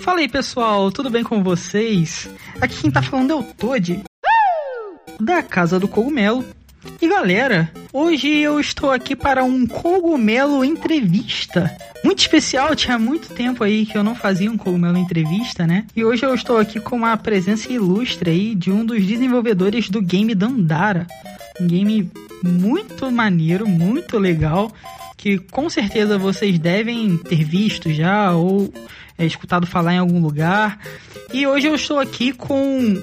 Fala aí pessoal, tudo bem com vocês? Aqui quem tá falando é o Toad, da Casa do Cogumelo. E galera, hoje eu estou aqui para um cogumelo entrevista. Muito especial, tinha muito tempo aí que eu não fazia um cogumelo entrevista, né? E hoje eu estou aqui com uma presença ilustre aí de um dos desenvolvedores do game Dandara. Um game muito maneiro, muito legal, que com certeza vocês devem ter visto já ou é, escutado falar em algum lugar. E hoje eu estou aqui com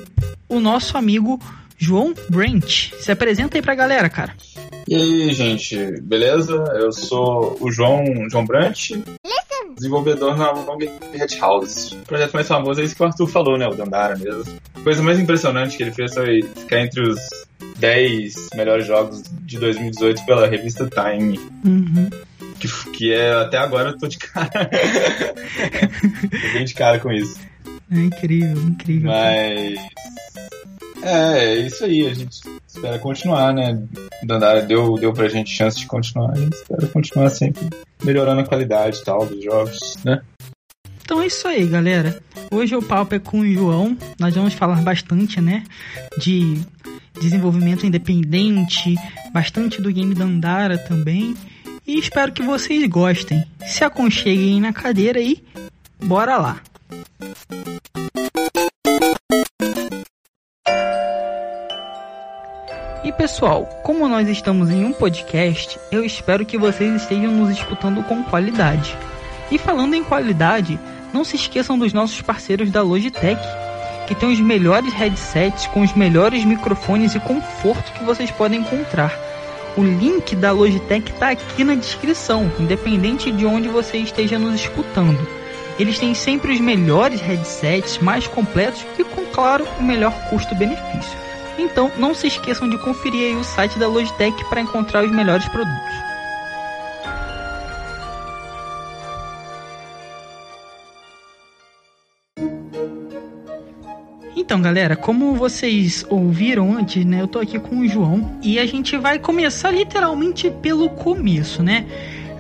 o nosso amigo João Brent. Se apresenta aí pra galera, cara. E aí, gente, beleza? Eu sou o João, João Brant, desenvolvedor na Long Red House. O projeto mais famoso é esse que o Arthur falou, né? O Dandara mesmo. A coisa mais impressionante que ele fez foi ficar entre os 10 melhores jogos de 2018 pela revista Time. Uhum. Que, que é, até agora eu tô de cara. tô bem de cara com isso. É incrível, incrível. Mas. É, é isso aí, a gente espera continuar, né? Dandara deu, deu pra gente chance de continuar, a gente espera continuar sempre melhorando a qualidade e tal dos jogos, né? Então é isso aí, galera. Hoje o papo é com o João. Nós vamos falar bastante, né? De desenvolvimento independente, bastante do game Dandara também. E espero que vocês gostem. Se aconcheguem na cadeira e bora lá! E pessoal, como nós estamos em um podcast, eu espero que vocês estejam nos escutando com qualidade. E falando em qualidade, não se esqueçam dos nossos parceiros da Logitech, que tem os melhores headsets com os melhores microfones e conforto que vocês podem encontrar. O link da Logitech está aqui na descrição, independente de onde você esteja nos escutando. Eles têm sempre os melhores headsets, mais completos e com claro o melhor custo-benefício. Então não se esqueçam de conferir o site da Logitech para encontrar os melhores produtos. Então, galera, como vocês ouviram antes, né? Eu tô aqui com o João e a gente vai começar literalmente pelo começo, né?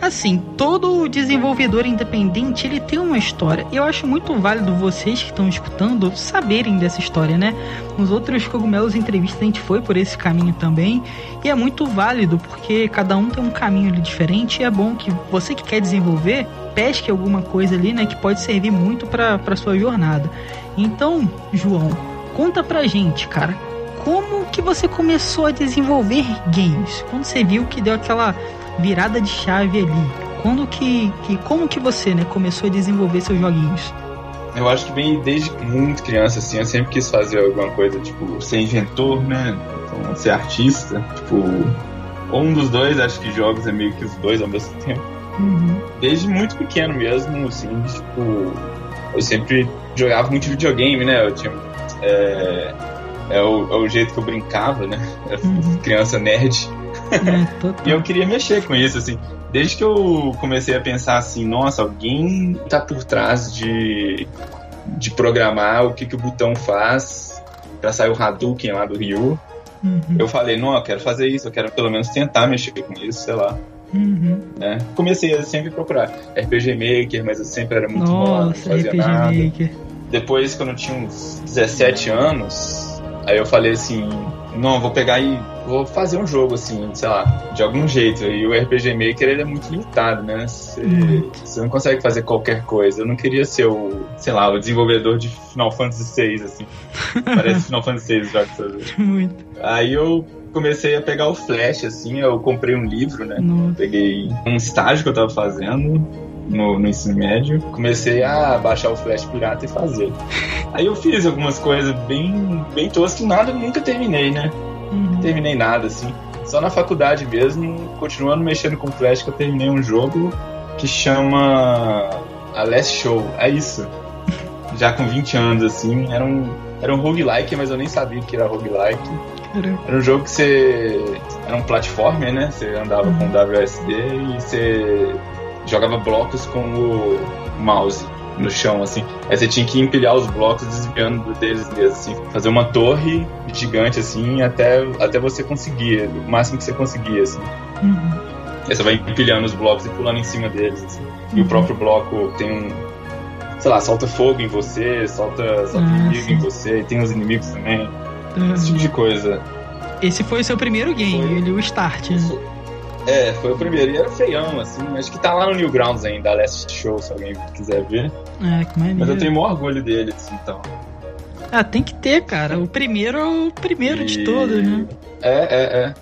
Assim, todo desenvolvedor independente ele tem uma história. Eu acho muito válido vocês que estão escutando saberem dessa história, né? Nos outros cogumelos entrevistas a gente foi por esse caminho também e é muito válido porque cada um tem um caminho diferente e é bom que você que quer desenvolver pesque alguma coisa ali, né, que pode servir muito para para sua jornada. Então, João, conta pra gente, cara, como que você começou a desenvolver games? Quando você viu que deu aquela virada de chave ali? Quando que, que como que você, né, começou a desenvolver seus joguinhos? Eu acho que bem desde muito criança, assim, eu sempre quis fazer alguma coisa, tipo, ser inventor, né? Então, ser artista, tipo, ou um dos dois, acho que jogos é meio que os dois ao mesmo tempo. Uhum. Desde muito pequeno mesmo, assim, tipo, eu sempre jogava muito videogame, né? Eu tinha. É, é, o, é o jeito que eu brincava, né? Eu Uhum. Criança nerd. É. E eu queria mexer com isso, assim. Desde que eu comecei a pensar assim, nossa, alguém tá por trás de, de programar o que, que o botão faz pra sair o Hadouken lá do Ryu. Uhum. Eu falei, não, eu quero fazer isso, eu quero pelo menos tentar mexer com isso, sei lá. Uhum. Né? Comecei a sempre procurar RPG Maker, mas eu sempre era muito enrolado, não fazia RPG nada. Maker. Depois, quando eu tinha uns 17 anos, aí eu falei assim, não, vou pegar e vou fazer um jogo assim, sei lá, de algum jeito. E o RPG Maker ele é muito limitado, né? Você, Uhum. não consegue fazer qualquer coisa. Eu não queria ser o, sei lá, o desenvolvedor de Final Fantasy VI, assim. Parece Final Fantasy VI jogos. sabe? Muito. Aí eu comecei a pegar o Flash, assim, eu comprei um livro, né? Nossa. Peguei um estágio que eu tava fazendo no, no ensino médio, comecei a baixar o Flash pirata e fazer. Aí eu fiz algumas coisas bem, bem toscas, nada, nunca terminei, né? Uhum. Terminei nada, assim. Só na faculdade mesmo, continuando mexendo com Flash, que eu terminei um jogo que chama A Last Show. É isso. Já com 20 anos, assim, era um, era um roguelike, mas eu nem sabia que era roguelike. Era um jogo que você. Era um platformer, né? Você andava com o WSD e você jogava blocos com o mouse no chão, assim. Aí você tinha que empilhar os blocos desviando deles mesmo, assim. Fazer uma torre gigante, assim, até, até você conseguir, o máximo que você conseguia, assim. Uhum. Aí você vai empilhando os blocos e pulando em cima deles, assim. E o próprio bloco tem um. sei lá, solta fogo em você, solta, solta Ah, inimigo sim. em você, e tem os inimigos também. Esse tipo de coisa. Esse foi o seu primeiro game, Foi. ele o start, né? É, foi o primeiro. E era feião, assim. Acho que tá lá no Newgrounds ainda, a Last Show, se alguém quiser ver. É, que maneiro. Mas eu tenho o maior orgulho dele, assim, então. Ah, tem que ter, cara. O primeiro é o primeiro de E- todos, né? É, é, é.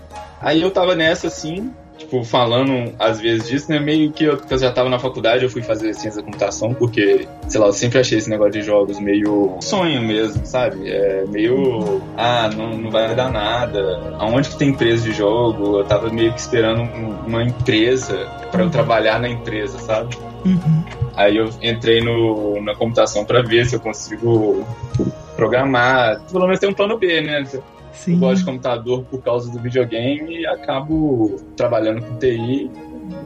Aí eu tava nessa, assim, tipo, falando às vezes disso, né? Meio que eu, eu já tava na faculdade, eu fui fazer ciência da computação, porque, sei lá, eu sempre achei esse negócio de jogos meio sonho mesmo, sabe? É meio, ah, não, não vai dar nada. Aonde que tem empresa de jogo? Eu tava meio que esperando um- uma empresa pra eu trabalhar na empresa, sabe? Uhum. Aí eu entrei no, na computação pra ver se eu consigo programar. Pelo menos tem um plano B, né? Eu Sim. gosto de computador por causa do videogame e acabo trabalhando com TI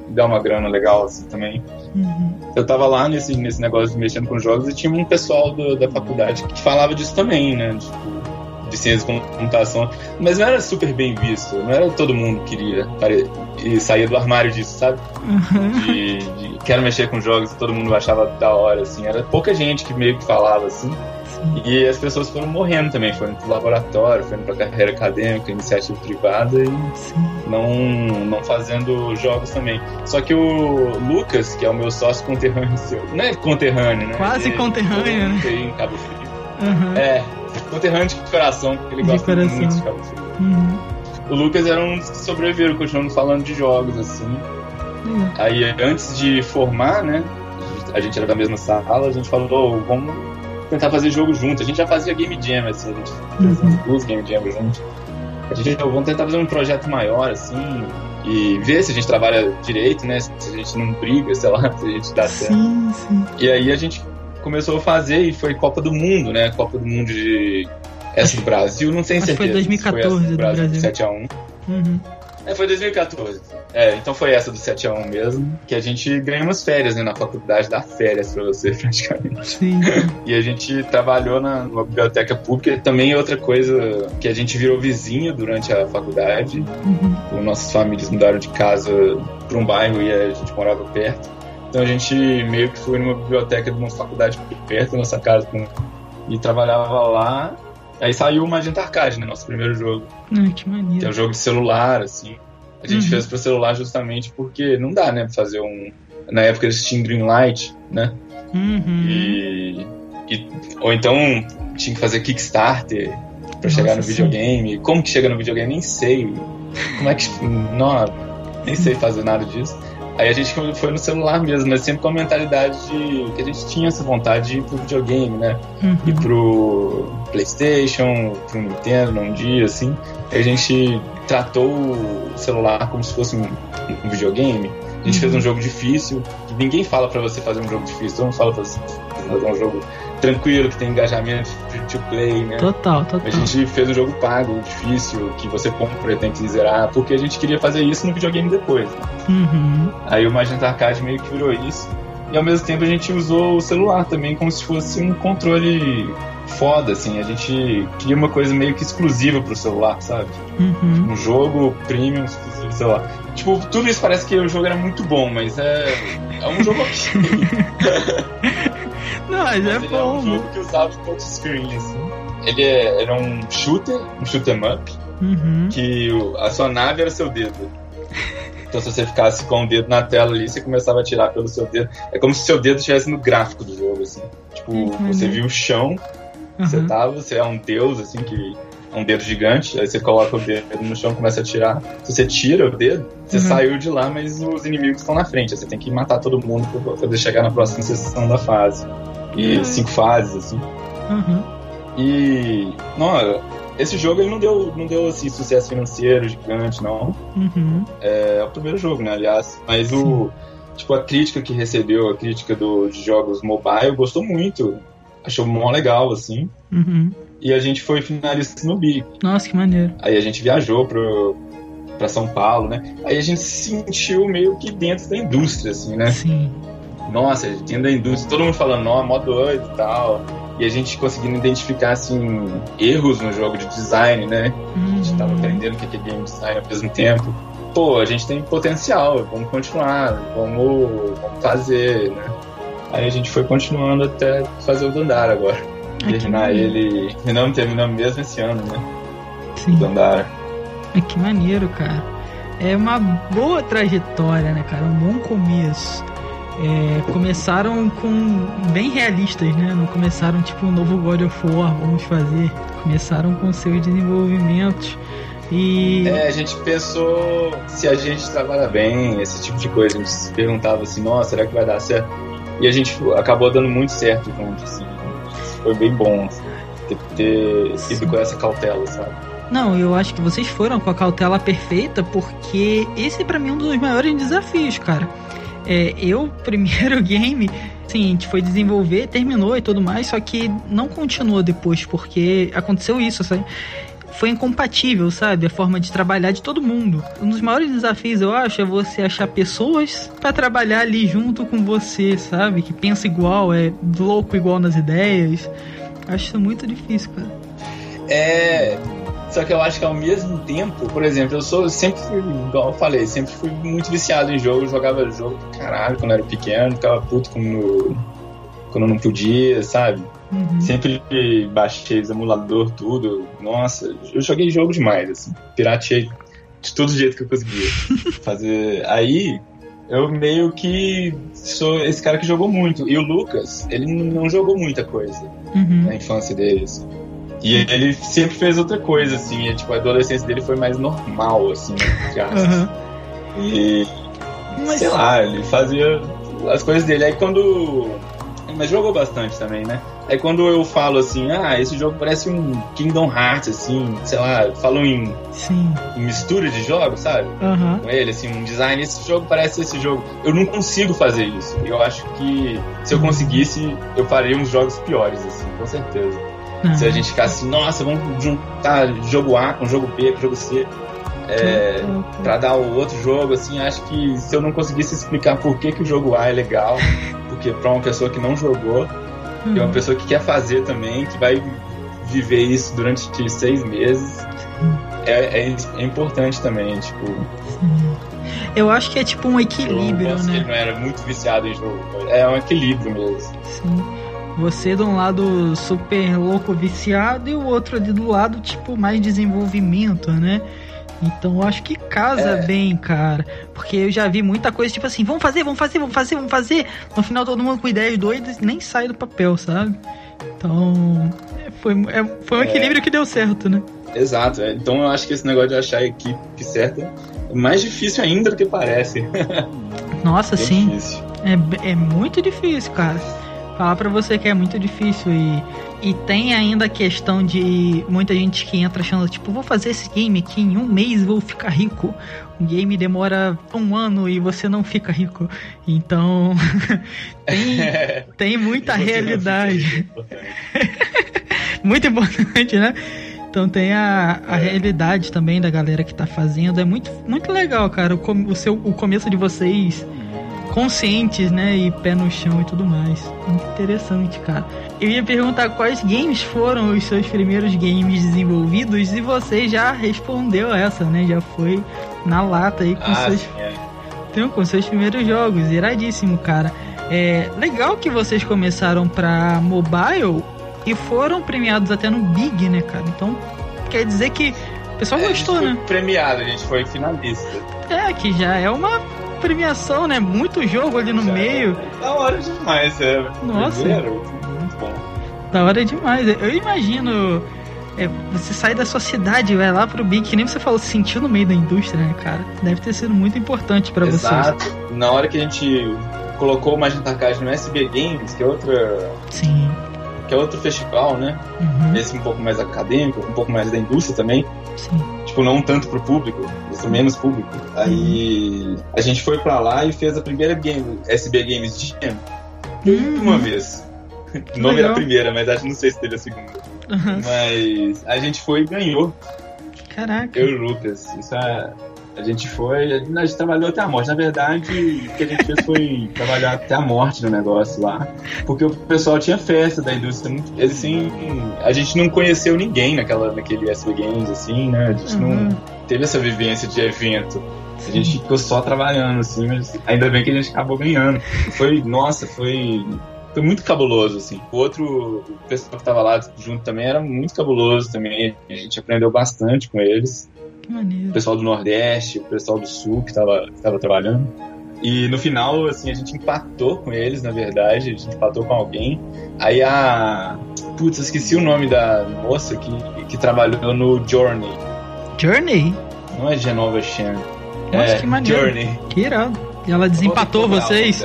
dá uma grana legal assim também. Uhum. Eu tava lá nesse, nesse negócio de mexendo com jogos e tinha um pessoal do- da faculdade que falava disso também, né? Tipo, de ciência de computação. Mas não era super bem visto, não era todo mundo que queria e saía do armário disso, sabe? Uhum. De, de quero mexer com jogos e todo mundo achava da hora, assim. Era pouca gente que meio que falava assim. E as pessoas foram morrendo também, foram pro laboratório, foram pra carreira acadêmica, iniciativa privada e Sim. não, não fazendo jogos também. Só que o Lucas, que é o meu sócio conterrâneo, seu- não é conterrâneo, né? Quase Ele- conterrâneo, né? Em Cabo Frio. Uhum. É, conterrâneo de coração, porque ele De gosta coração. muito de Cabo Frio. Uhum. O Lucas era um dos que sobreviveram, continuando falando de jogos, assim. Uhum. Aí, antes de formar, né? A gente era da mesma sala, a gente falou, "Ô, vamos tentar fazer jogo junto. A gente já fazia Game Jam, assim, a gente Uhum. uns duas Game Jam juntos. A gente falou, vamos tentar fazer um projeto maior, assim, e ver se a gente trabalha direito, né? Se a gente não briga, sei lá, se a gente dá certo. Sim, sim. E aí a gente começou a fazer e foi Copa do Mundo, né? Copa do Mundo de. Essa do Brasil, não tenho Acho que foi certeza. se 2014 essa do Brasil. 7x1. Uhum. É, foi 2014. É, então foi essa do 7x1 mesmo. Que a gente ganhou umas férias, né? Na faculdade, dá férias pra você, praticamente. Sim. E a gente trabalhou na, numa biblioteca pública. Também é outra coisa que a gente virou vizinho durante a faculdade. Uhum. Nossas famílias mudaram de casa pra um bairro e a gente morava perto. Então a gente meio que foi numa biblioteca de uma faculdade perto da nossa casa com- e trabalhava lá. Aí saiu o Magenta Arcade, né? Nosso primeiro jogo. Ah, que Que é maneiro. um jogo de celular, assim. A gente Uhum. fez pro celular justamente porque não dá, né? Pra fazer um. Na época eles tinham Greenlight, né? Uhum. E, e- Ou então tinha que fazer Kickstarter pra chegar no Nossa, sim. videogame. Como que chega no videogame? Nem sei. Como é que. Não, nem sei fazer nada disso. Aí a gente foi no celular mesmo, mas sempre com a mentalidade de que a gente tinha essa vontade de ir pro videogame, né? ir Uhum. pro PlayStation, pro Nintendo num dia, assim. Aí a gente tratou o celular como se fosse um, um videogame. A gente Uhum. fez um jogo difícil. Ninguém fala pra você fazer um jogo difícil, todo mundo fala pra você fazer um jogo tranquilo, que tem engajamento free to play, né? Total, total. A gente fez um jogo pago, difícil, que você compra e tem que zerar, porque a gente queria fazer isso no videogame depois. né? Uhum. Aí o Magenta Arcade meio que virou isso. E ao mesmo tempo a gente usou o celular também como se fosse um controle foda, assim. A gente queria uma coisa meio que exclusiva pro celular, sabe? Uhum. Um jogo premium exclusivo, sei lá. Tipo, tudo isso parece que o jogo era muito bom, mas é, é um jogo ok. Mas é Mas ele é um bom. jogo que usava touchscreen, assim. Ele é, era um shooter, um shoot 'em up, Uhum. que a sua nave era seu dedo. Então se você ficasse com o dedo na tela ali, você começava a atirar pelo seu dedo. É como se seu dedo estivesse no gráfico do jogo, assim. Tipo, Uhum. você viu o chão, você Uhum. tava, você é um deus, assim, que é um dedo gigante, aí você coloca o dedo no chão e começa a atirar. Se você tira o dedo, você Uhum. saiu de lá, mas os inimigos estão na frente. Você tem que matar todo mundo pra poder chegar na próxima sessão da fase. E Uhum. cinco fases, assim. Uhum. E. Não, esse jogo ele não deu, não deu assim, sucesso financeiro gigante, não. Uhum. É o primeiro jogo, né, aliás. Mas o. Tipo, a crítica que recebeu, a crítica do, de jogos mobile, gostou muito. Achou mó legal, assim. Uhum. E a gente foi finalista no BIC. Nossa, que maneiro. Aí a gente viajou pro, pra São Paulo, né? Aí a gente se sentiu meio que dentro da indústria, assim, né? Sim. Nossa, dentro da indústria, todo mundo falando, ó, mó doido e tal. E a gente conseguindo identificar, assim, erros no jogo de design, né? A gente tava Uhum. aprendendo o que é game design ao mesmo tempo. Pô, a gente tem potencial, vamos continuar, vamos, vamos fazer, né? Aí a gente foi continuando até fazer o Dandara agora. Ai, terminar ele. Não, terminamos mesmo esse ano, né? Sim. Dandara. Ai, que maneiro, cara. É uma boa trajetória, né, cara? Um bom começo. É, começaram com bem realistas, né? Não começaram tipo um novo God of War, vamos fazer. Começaram com seus desenvolvimentos e. É, a gente pensou se a gente trabalha bem, esse tipo de coisa. A gente se perguntava assim, nossa, será que vai dar certo? E a gente acabou dando muito certo junto, assim. Foi bem bom assim, ter, ter ido com essa cautela, sabe? Não, eu acho que vocês foram com a cautela perfeita, porque esse para mim é um dos maiores desafios, cara. É, eu, primeiro game, sim, a gente foi desenvolver, terminou e tudo mais, só que não continuou depois, porque aconteceu isso, sabe? Foi incompatível, sabe? A forma de trabalhar de todo mundo. Um dos maiores desafios, eu acho, é você achar pessoas para trabalhar ali junto com você, sabe? Que pensa igual, é louco igual nas ideias. Acho isso muito difícil, cara. É, só que eu acho que ao mesmo tempo, por exemplo, eu sou sempre fui, igual eu falei, sempre fui muito viciado em jogo, jogava jogo caralho quando era pequeno, ficava puto quando, quando não podia, sabe? Uhum. Sempre baixei os emulador, tudo. Nossa, eu joguei jogo demais, assim. Pirateei de todo jeito que eu conseguia fazer. Aí eu meio que sou esse cara que jogou muito. E o Lucas, ele não jogou muita coisa Uhum. na infância deles. E ele sempre fez outra coisa, assim. E, tipo, a adolescência dele foi mais normal, assim, aspas. Uhum. E, Mas- sei lá, ele fazia as coisas dele. Aí quando. Mas jogou bastante também, né? Aí quando eu falo assim, ah, esse jogo parece um Kingdom Hearts, assim, sei lá, falo em, Sim. mistura de jogos, sabe? Aham. Com ele, assim, um design, esse jogo parece esse jogo. Eu não consigo fazer isso. Eu acho que se eu conseguisse, eu faria uns jogos piores, assim, com certeza. Se a gente ficasse assim, nossa, vamos juntar jogo A com jogo B com jogo C. É, pra dar o outro jogo, assim, acho que se eu não conseguisse explicar por que, que o jogo A é legal, porque pra uma pessoa que não jogou, Uhum. e uma pessoa que quer fazer também, que vai viver isso durante seis meses, é, é, é importante também, tipo. Eu acho que é tipo um eu equilíbrio, gosto que né? ele não era muito viciado em jogo, é um equilíbrio mesmo. Sim. Você de um lado super louco viciado e o outro ali do lado, tipo, mais desenvolvimento, né? Então eu acho que casa É. bem, cara. Porque eu já vi muita coisa, tipo assim, vamos fazer, vamos fazer, vamos fazer, vamos fazer. No final todo mundo com ideias doidas nem sai do papel, sabe? Então. é, Foi, é, foi um É. equilíbrio que deu certo, né? Exato, é. então eu acho que esse negócio de achar a equipe certa é mais difícil ainda do que parece. Nossa, É sim. difícil. É, é muito difícil, cara. Falar pra você que é muito difícil e, e tem ainda a questão de muita gente que entra achando, tipo, vou fazer esse game aqui em um mês vou ficar rico. O game demora um ano e você não fica rico. Então, tem, tem muita realidade. muito importante, né? Então tem a, a É. realidade também da galera que tá fazendo. É muito, muito legal, cara. O, com- o, seu, o começo de vocês conscientes, né? E pé no chão e tudo mais. Muito interessante, cara. Eu ia perguntar quais games foram os seus primeiros games desenvolvidos e você já respondeu essa, né? Já foi na lata aí com Ah, seus sim, é. então, com seus primeiros jogos, iradíssimo, cara. É legal que vocês começaram pra mobile e foram premiados até no Big, né, cara? Então, quer dizer que o pessoal É, gostou, né? foi premiado, a gente foi finalista. É, que já é uma premiação, né? Muito jogo ali no Já meio. É da hora demais, é. Nossa. Primeiro, muito bom. Da hora demais. Eu imagino. é, você sai da sua cidade, vai lá pro Big, que nem você falou, se sentiu no meio da indústria, né, cara? Deve ter sido muito importante pra vocês. Exato. Na hora que a gente colocou o Magenta Arcade no SB Games, que é outra. Sim. que é outro festival, né? Uhum. Esse um pouco mais acadêmico, um pouco mais da indústria também. Sim. Tipo, não tanto pro público, menos público. Aí a gente foi pra lá e fez a primeira game, SB Games Jam, Uhum. uma vez. O nome era a primeira, mas acho que não sei se teve a segunda. Uhum. Mas a gente foi e ganhou. Caraca. Eu e o Lucas. Isso é- A gente foi. A gente trabalhou até a morte. Na verdade, o que a gente fez foi trabalhar até a morte no negócio lá. Porque o pessoal tinha festa da indústria. assim. A gente não conheceu ninguém naquela, naquele SB Games, assim, né? A gente Uhum. não teve essa vivência de evento. A gente ficou só trabalhando, assim, mas ainda bem que a gente acabou ganhando. Foi, nossa, foi foi muito cabuloso, assim. O outro o pessoal que tava lá junto também era muito cabuloso também. A gente aprendeu bastante com eles. Maneiro. O pessoal do Nordeste, o pessoal do Sul que tava, que tava trabalhando. E no final, assim, a gente empatou com eles, na verdade. A gente empatou com alguém. Aí a. Putz, esqueci o nome da moça que, que trabalhou no Journey. Journey? Não é Genova Chan. Nossa, é, que maneiro. Journey. Que irado. E ela desempatou vocês?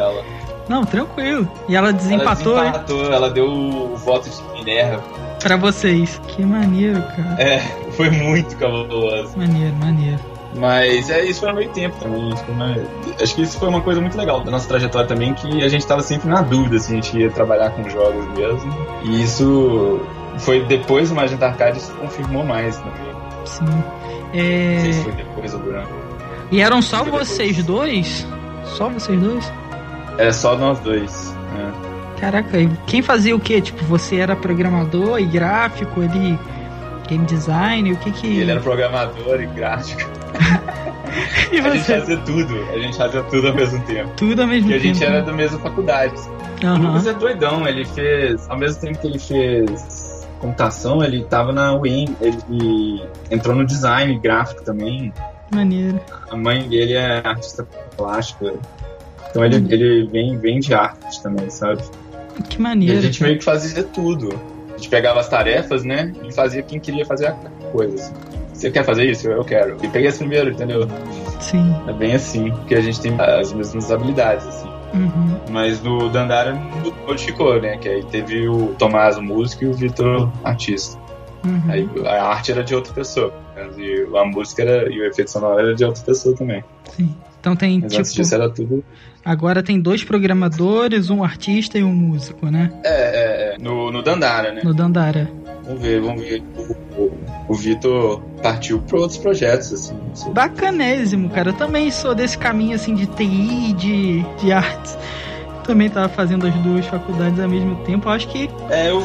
Não, tranquilo. E ela desempatou, Ela hein, desempatou, ela deu o voto de Minerva. pra vocês. Que maneiro, cara. É, foi muito cabuloso. Maneiro, maneiro. Mas é, isso foi no meio tempo também. Uma- acho que isso foi uma coisa muito legal da nossa trajetória também, que a gente tava sempre na dúvida se a gente ia trabalhar com jogos mesmo. E isso foi depois do Magenta Arcade, isso confirmou mais também. Sim. Não É... sei se foi depois ou durante. E eram só vocês dois? Só vocês dois? É só nós dois. né? Caraca, e quem fazia o quê? Tipo, você era programador e gráfico, ele game design, o que que... E ele era programador e gráfico. E A gente você? fazia tudo. A gente fazia tudo ao mesmo tempo. Tudo ao mesmo Porque a tempo. gente era da mesma faculdade. O Aham. Lucas é doidão, ele fez. Ao mesmo tempo que ele fez computação, ele tava na UEM, ele entrou no design gráfico também. Maneiro. A mãe dele é artista plástica. Então ele, ele vem, vem de arte também, sabe? Que E maneiro. a gente meio que fazia tudo. A gente pegava as tarefas, né? E fazia quem queria fazer a coisa. Assim. Você quer fazer isso? Eu quero. E peguei esse primeiro, entendeu? Sim. É bem assim, porque a gente tem as mesmas habilidades, assim. Uhum. Mas no Dandara modificou, né? Que aí teve o Tomás, o músico, e o Vitor, artista. Uhum. Aí a arte era de outra pessoa. E a música era, e o efeito sonoro era de outra pessoa também. Sim. Então tem, Mas antes tipo, disso era tudo. agora tem dois programadores, um artista e um músico, né? É, é, é. No, no Dandara, né? No Dandara. Vamos ver, vamos ver. O, o, o Vitor partiu para outros projetos, assim. Bacanésimo, cara. Eu também sou desse caminho assim de TI, de, de artes. Também tava fazendo as duas faculdades ao mesmo tempo. Eu acho que É, eu,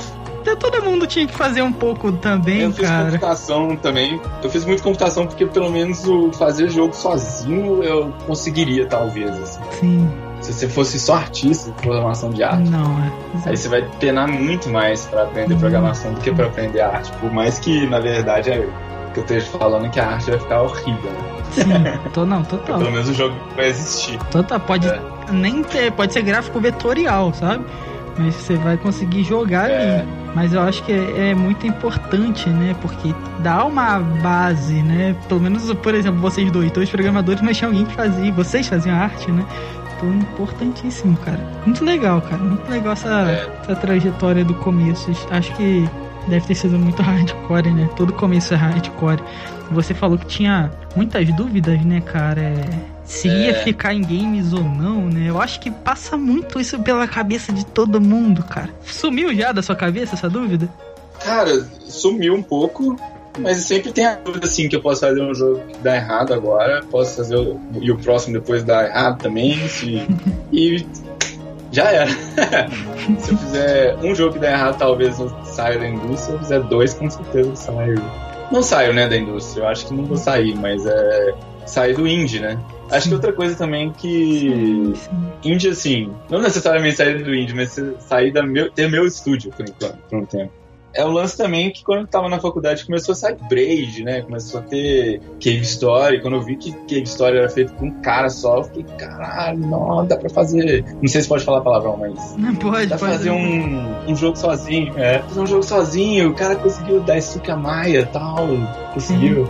todo mundo tinha que fazer um pouco também, eu fiz cara. computação também. Eu fiz muito computação porque pelo menos o fazer jogo sozinho eu conseguiria, talvez. Assim. Sim. Se você fosse só artista de programação de arte. Não, é. Aí você vai penar muito mais pra aprender programação do que pra aprender arte. Por mais que, na verdade, é que eu esteja falando que a arte vai ficar horrível. Né? Sim. Tô, não, total. Pelo menos o jogo vai existir. Total. Pode É. nem ter. Pode ser gráfico vetorial, sabe? Mas você vai conseguir jogar É. ali. Mas eu acho que é, é muito importante, né? Porque dá uma base, né? Pelo menos, por exemplo, vocês dois, dois programadores, mas tinha alguém que fazia. Vocês faziam arte, né? Então, importantíssimo, cara. Muito legal, cara. Muito legal essa, É. essa trajetória do começo. Acho que deve ter sido muito hardcore, né? Todo começo é hardcore. Você falou que tinha muitas dúvidas, né, cara? É, Se ia É. ficar em games ou não, né? Eu acho que passa muito isso pela cabeça de todo mundo, cara. Sumiu já da sua cabeça essa dúvida? Cara, sumiu um pouco, mas sempre tem a dúvida assim que eu posso fazer um jogo que dá errado agora, posso fazer o, e o próximo depois dá errado também, se, e já era. se eu fizer um jogo que dá errado, talvez eu saia da indústria, se eu fizer dois, com certeza eu saio. Não saio, né, da indústria, eu acho que não vou sair, mas é sair do indie, né? Acho que outra coisa também que indie, assim, não necessariamente sair do indie, mas sair da meu, ter meu estúdio por enquanto, por um tempo. É o lance também que quando eu tava na faculdade começou a sair Braid, né? Começou a ter Cave Story. Quando eu vi que Cave Story era feito por um cara só, eu fiquei, caralho, não, dá pra fazer. Não sei se pode falar palavrão, mas. Não pode, Dá pra pode. fazer um, um jogo sozinho. É, fazer um jogo sozinho. O cara conseguiu dar Suka Maia e tal. Conseguiu.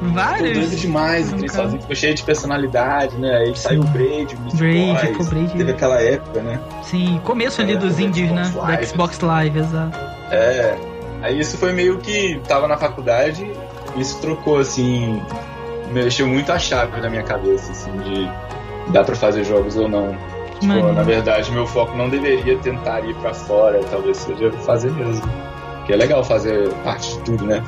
Vários. doido demais cara. sozinho. Ficou cheio de personalidade, né? Aí saiu o Braid, o Braid, Boys. Braid. Teve aquela época, né? Sim, começo ali É, dos do indies, né? Xbox Da Live. Xbox Live, exato. É. Aí isso foi meio que tava na faculdade, isso trocou assim, mexeu muito a chave na minha cabeça, assim, de dá pra fazer jogos ou não. Tipo, na verdade, meu foco não deveria tentar ir pra fora, talvez seja fazer mesmo. Que é legal fazer parte de tudo, né?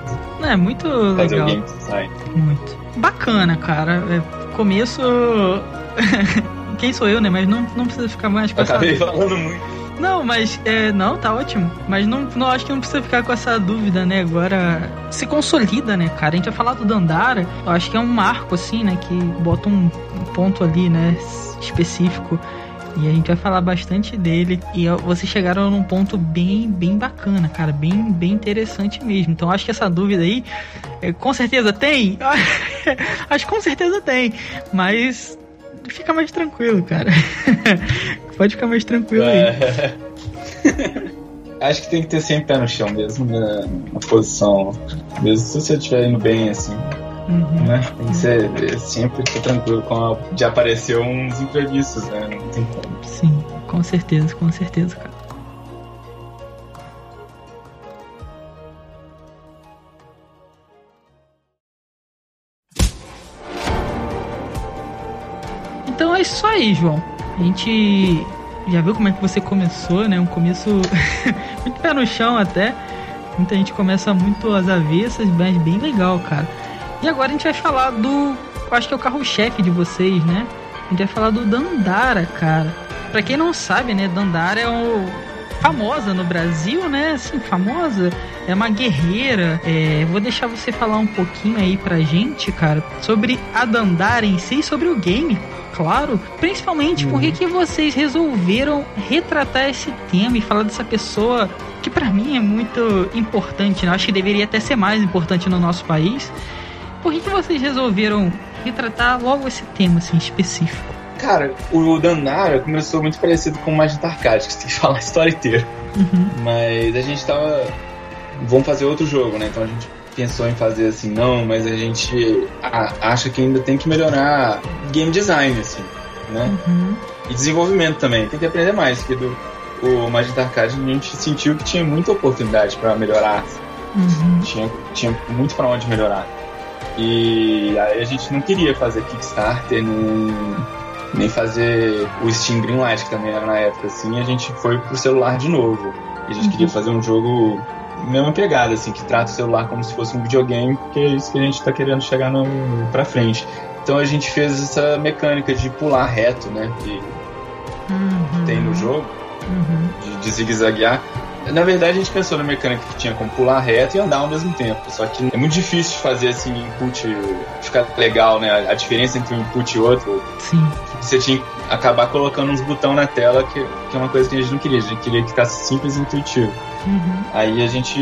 É muito Fazer legal. o game design. Muito. Bacana, cara. É, começo. Quem sou eu, né? Mas não, não precisa ficar mais com Eu essa. acabei falando muito. Não, mas é, não, tá ótimo. Mas não, não acho que não precisa ficar com essa dúvida, né? Agora se consolida, né, cara? A gente vai falar do Dandara, eu acho que é um marco, assim, né? Que bota um, um ponto ali, né? Específico. E a gente vai falar bastante dele. E vocês chegaram num ponto bem, bem bacana, cara. Bem, bem interessante mesmo. Então acho que essa dúvida aí, é, com certeza tem. acho que com certeza tem. Mas fica mais tranquilo, cara. Pode ficar mais tranquilo aí. É. Acho que tem que ter sempre pé no chão mesmo, né? na posição. Mesmo se você estiver indo bem, assim. Uhum. Né? Tem que ser sempre ter tranquilo com a, de aparecer uns imprevistos, né? Não tem como. Sim, com certeza, com certeza, cara. Então é isso aí, João. A gente já viu como é que você começou, né? Um começo muito pé no chão até. Muita gente começa muito às avessas, mas bem legal, cara. E agora a gente vai falar do. Acho que é o carro-chefe de vocês, né? A gente vai falar do Dandara, cara. Pra quem não sabe, né? Dandara é o. Famosa no Brasil, né? Assim, famosa. É uma guerreira. É, vou deixar você falar um pouquinho aí pra gente, cara, sobre a Dandara em si e sobre o game claro. Principalmente uhum. porque que vocês resolveram retratar esse tema e falar dessa pessoa que para mim é muito importante, né? Acho que deveria até ser mais importante no nosso país. Por que, que vocês resolveram retratar logo esse tema assim específico? Cara, o Danara começou muito parecido com o Magenta Arcade, que você tem que falar a história inteira. Uhum. Mas a gente tava. Vamos fazer outro jogo, né? Então a gente pensou em fazer assim, não, mas a gente acha que ainda tem que melhorar game design, assim, né? Uhum. E desenvolvimento também, tem que aprender mais, porque do o Magenta Arcade a gente sentiu que tinha muita oportunidade para melhorar, uhum. tinha, tinha muito para onde melhorar. E aí a gente não queria fazer Kickstarter, nem, nem fazer o Steam Greenlight, que também era na época, assim, a gente foi pro celular de novo. E a gente uhum. queria fazer um jogo mesma pegada, assim, que trata o celular como se fosse um videogame, porque é isso que a gente está querendo chegar no, pra frente. Então a gente fez essa mecânica de pular reto, né? Que uhum. tem no jogo, uhum. de, de zigue-zaguear. Na verdade, a gente pensou na mecânica que tinha como pular reto e andar ao mesmo tempo. Só que é muito difícil fazer assim, input ficar legal, né? A diferença entre um input e outro. Sim. Você tinha que acabar colocando uns botões na tela, que, que é uma coisa que a gente não queria. A gente queria que ficasse simples e intuitivo. Uhum. Aí a gente.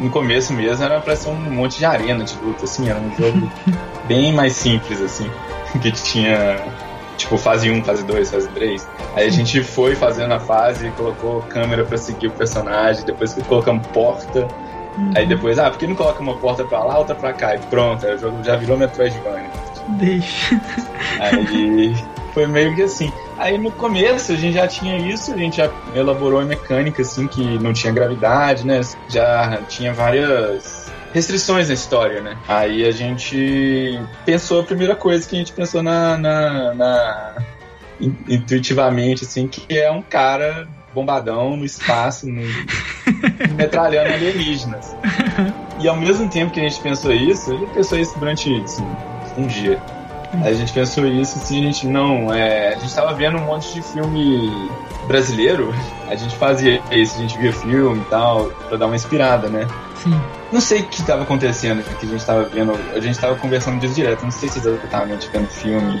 No começo mesmo era pra ser um monte de arena de luta, assim, era um jogo bem mais simples, assim. Que tinha tipo fase 1, fase 2, fase 3. Aí a gente foi fazendo a fase, colocou câmera para seguir o personagem, depois colocamos porta. Uhum. Aí depois, ah, por que não coloca uma porta pra lá, outra pra cá? E pronto, aí o jogo já virou Metroidvania. Deixa. Aí foi meio que assim. Aí no começo a gente já tinha isso, a gente já elaborou a mecânica assim que não tinha gravidade, né? Já tinha várias restrições na história, né? Aí a gente pensou a primeira coisa que a gente pensou na, na, na intuitivamente assim que é um cara bombadão no espaço, no, metralhando alienígenas. E ao mesmo tempo que a gente pensou isso, a gente pensou isso durante assim, um dia. Aí a gente pensou isso, assim, a gente não. É, a gente tava vendo um monte de filme brasileiro, a gente fazia isso, a gente via filme e tal, pra dar uma inspirada, né? Sim. Não sei o que tava acontecendo, que a gente tava vendo, a gente tava conversando disso direto, não sei se exatamente vendo filme,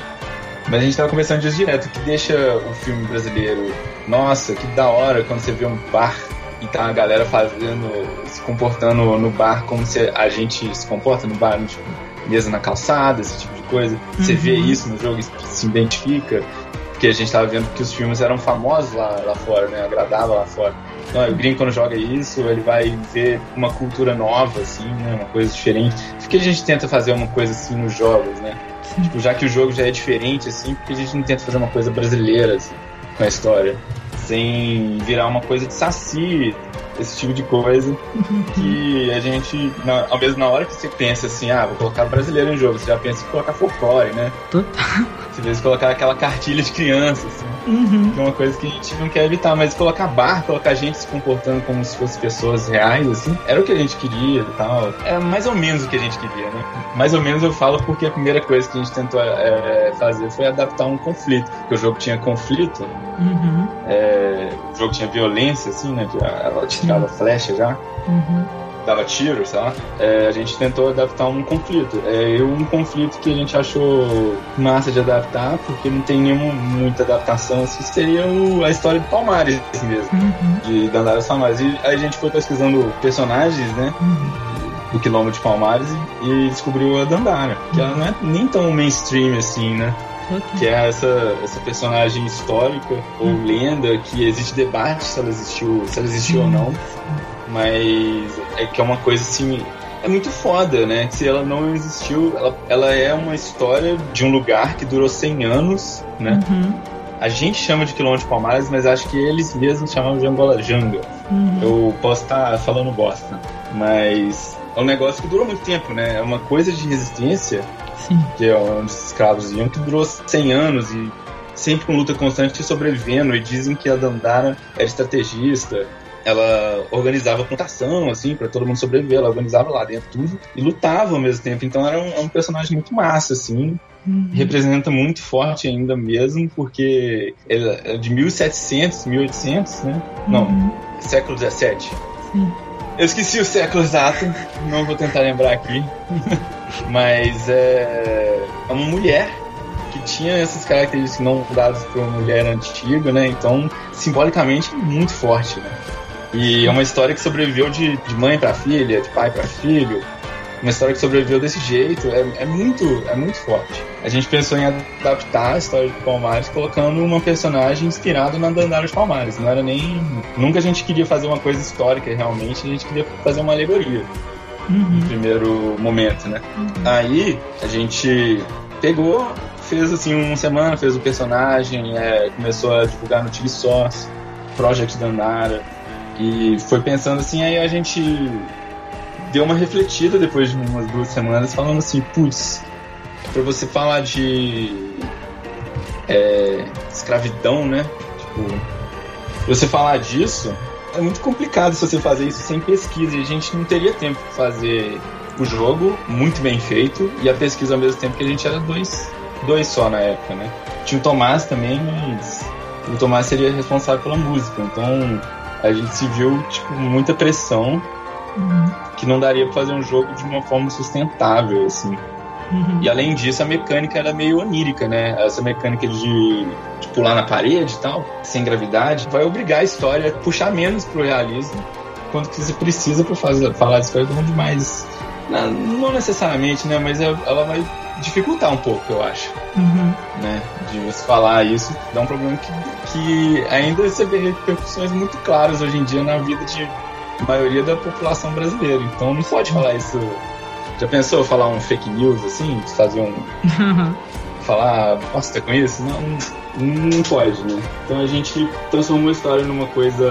mas a gente tava conversando disso direto, que deixa o filme brasileiro, nossa, que da hora quando você vê um bar e tá a galera fazendo, se comportando no bar como se a gente se comporta no bar, tipo, mesa na calçada, esse tipo de coisa. Você uhum. vê isso no jogo, se identifica, porque a gente tava vendo que os filmes eram famosos lá, lá fora, né? Agradava lá fora. Então, o Green, quando joga isso, ele vai ver uma cultura nova, assim, né? Uma coisa diferente. Por que a gente tenta fazer uma coisa assim nos jogos, né? Tipo, já que o jogo já é diferente, assim, por que a gente não tenta fazer uma coisa brasileira, assim, com a história? Sem virar uma coisa de saci, esse tipo de coisa que a gente, na, ao mesmo na hora que você pensa assim, ah, vou colocar brasileiro em jogo, você já pensa em colocar folclore, né? Total. Você vezes colocar aquela cartilha de criança, assim, uhum. que é uma coisa que a gente não quer evitar, mas colocar bar, colocar gente se comportando como se fossem pessoas reais, assim, era o que a gente queria e tal. É mais ou menos o que a gente queria, né? Mais ou menos eu falo porque a primeira coisa que a gente tentou é, fazer foi adaptar um conflito, porque o jogo tinha conflito. Uhum. É, é, o jogo tinha violência, assim, né? Ela tirava flecha já. Uhum. Dava tiro, sei lá. É, a gente tentou adaptar um conflito. É um conflito que a gente achou massa de adaptar, porque não tem nenhuma muita adaptação, assim, seria o, a história do Palmares assim mesmo. Uhum. De Dandara Palmares. E a gente foi pesquisando personagens, né? Uhum do quilombo de Palmares e, descobriu a Dandara, que ela não é nem tão mainstream assim, né? Que é essa, essa personagem histórica ou hum. lenda que existe debate se ela existiu, se ela existiu ou não. Mas é que é uma coisa assim. É muito foda, né? Se ela não existiu, ela, ela é uma história de um lugar que durou 100 anos, né? Uhum. A gente chama de quilômetro de Palmares, mas acho que eles mesmos chamam de Angola Janga. Uhum. Eu posso estar tá falando bosta, mas é um negócio que durou muito tempo, né? É uma coisa de resistência Sim. que é onde os escravos iam, que durou 100 anos e sempre com luta constante sobrevivendo. E dizem que a Dandara era estrategista, ela organizava plantação, assim, para todo mundo sobreviver. Ela organizava lá dentro tudo e lutava ao mesmo tempo. Então era um, é um personagem muito massa, assim. Uhum. Representa muito forte ainda mesmo, porque ela é de 1700, 1800, né? Uhum. Não, século 17. Sim. Eu esqueci o século exato, não vou tentar lembrar aqui. Mas é, é uma mulher que tinha essas características não dadas por uma mulher antiga, né? Então, simbolicamente, muito forte, né? E é uma história que sobreviveu de, de mãe para filha, de pai para filho. Uma história que sobreviveu desse jeito é, é, muito, é muito forte. A gente pensou em adaptar a história de Palmares colocando uma personagem inspirada na Dandara de Palmares. Não era nem. Nunca a gente queria fazer uma coisa histórica realmente, a gente queria fazer uma alegoria uhum. no primeiro momento, né? Uhum. Aí a gente pegou, fez assim uma semana, fez o personagem, é, começou a divulgar no Chili Source, Project Dandara, e foi pensando assim, aí a gente deu uma refletida depois de umas duas semanas, falando assim, putz, pra você falar de é, escravidão, né? Tipo, pra você falar disso, é muito complicado se você fazer isso sem pesquisa. E a gente não teria tempo de fazer o jogo muito bem feito e a pesquisa ao mesmo tempo que a gente era dois, dois só na época, né? Tinha o Tomás também, mas o Tomás seria responsável pela música. Então a gente se viu tipo muita pressão uhum. que não daria para fazer um jogo de uma forma sustentável assim. Uhum. E além disso, a mecânica era meio onírica, né? Essa mecânica de, de, pular na parede e tal, sem gravidade, vai obrigar a história a puxar menos pro realismo quanto que você precisa para falar de história do mundo mais. Não, não, necessariamente, né? Mas ela vai dificultar um pouco, eu acho. Uhum. Né? De você falar isso, dá um problema que, que ainda você vê repercussões muito claras hoje em dia na vida de maioria da população brasileira. Então não pode falar isso já pensou falar um fake news assim? Fazer um. falar, posso ter com isso? Não, não pode, né? Então a gente transformou a história numa coisa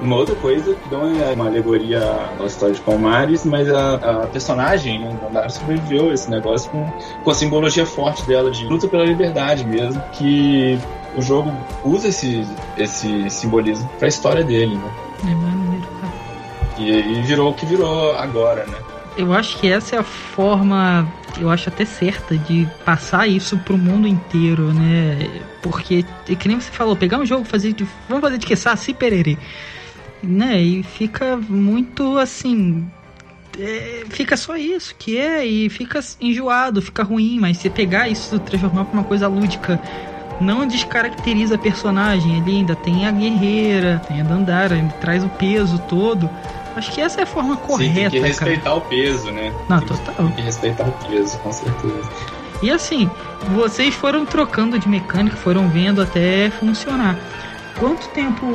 uma outra coisa que não é uma alegoria à história de Palmares, mas a, a personagem, né, Dandara, sobreviveu a esse negócio com, com a simbologia forte dela de luta pela liberdade mesmo, que o jogo usa esse, esse simbolismo para a história dele, né? É maneiro, cara. E, e virou o que virou agora, né? eu acho que essa é a forma, eu acho até certa, de passar isso pro mundo inteiro, né? Porque, que nem você falou, pegar um jogo, fazer de, vamos fazer de que saci pererê, né? E fica muito assim. É, fica só isso que é, e fica enjoado, fica ruim, mas você pegar isso transformar pra uma coisa lúdica não descaracteriza a personagem. Ele ainda tem a guerreira, tem a Dandara, ainda traz o peso todo. Acho que essa é a forma correta. Sim, tem que respeitar cara. o peso, né? Não, tem total. Tem que respeitar o peso, com certeza. E assim, vocês foram trocando de mecânica, foram vendo até funcionar. Quanto tempo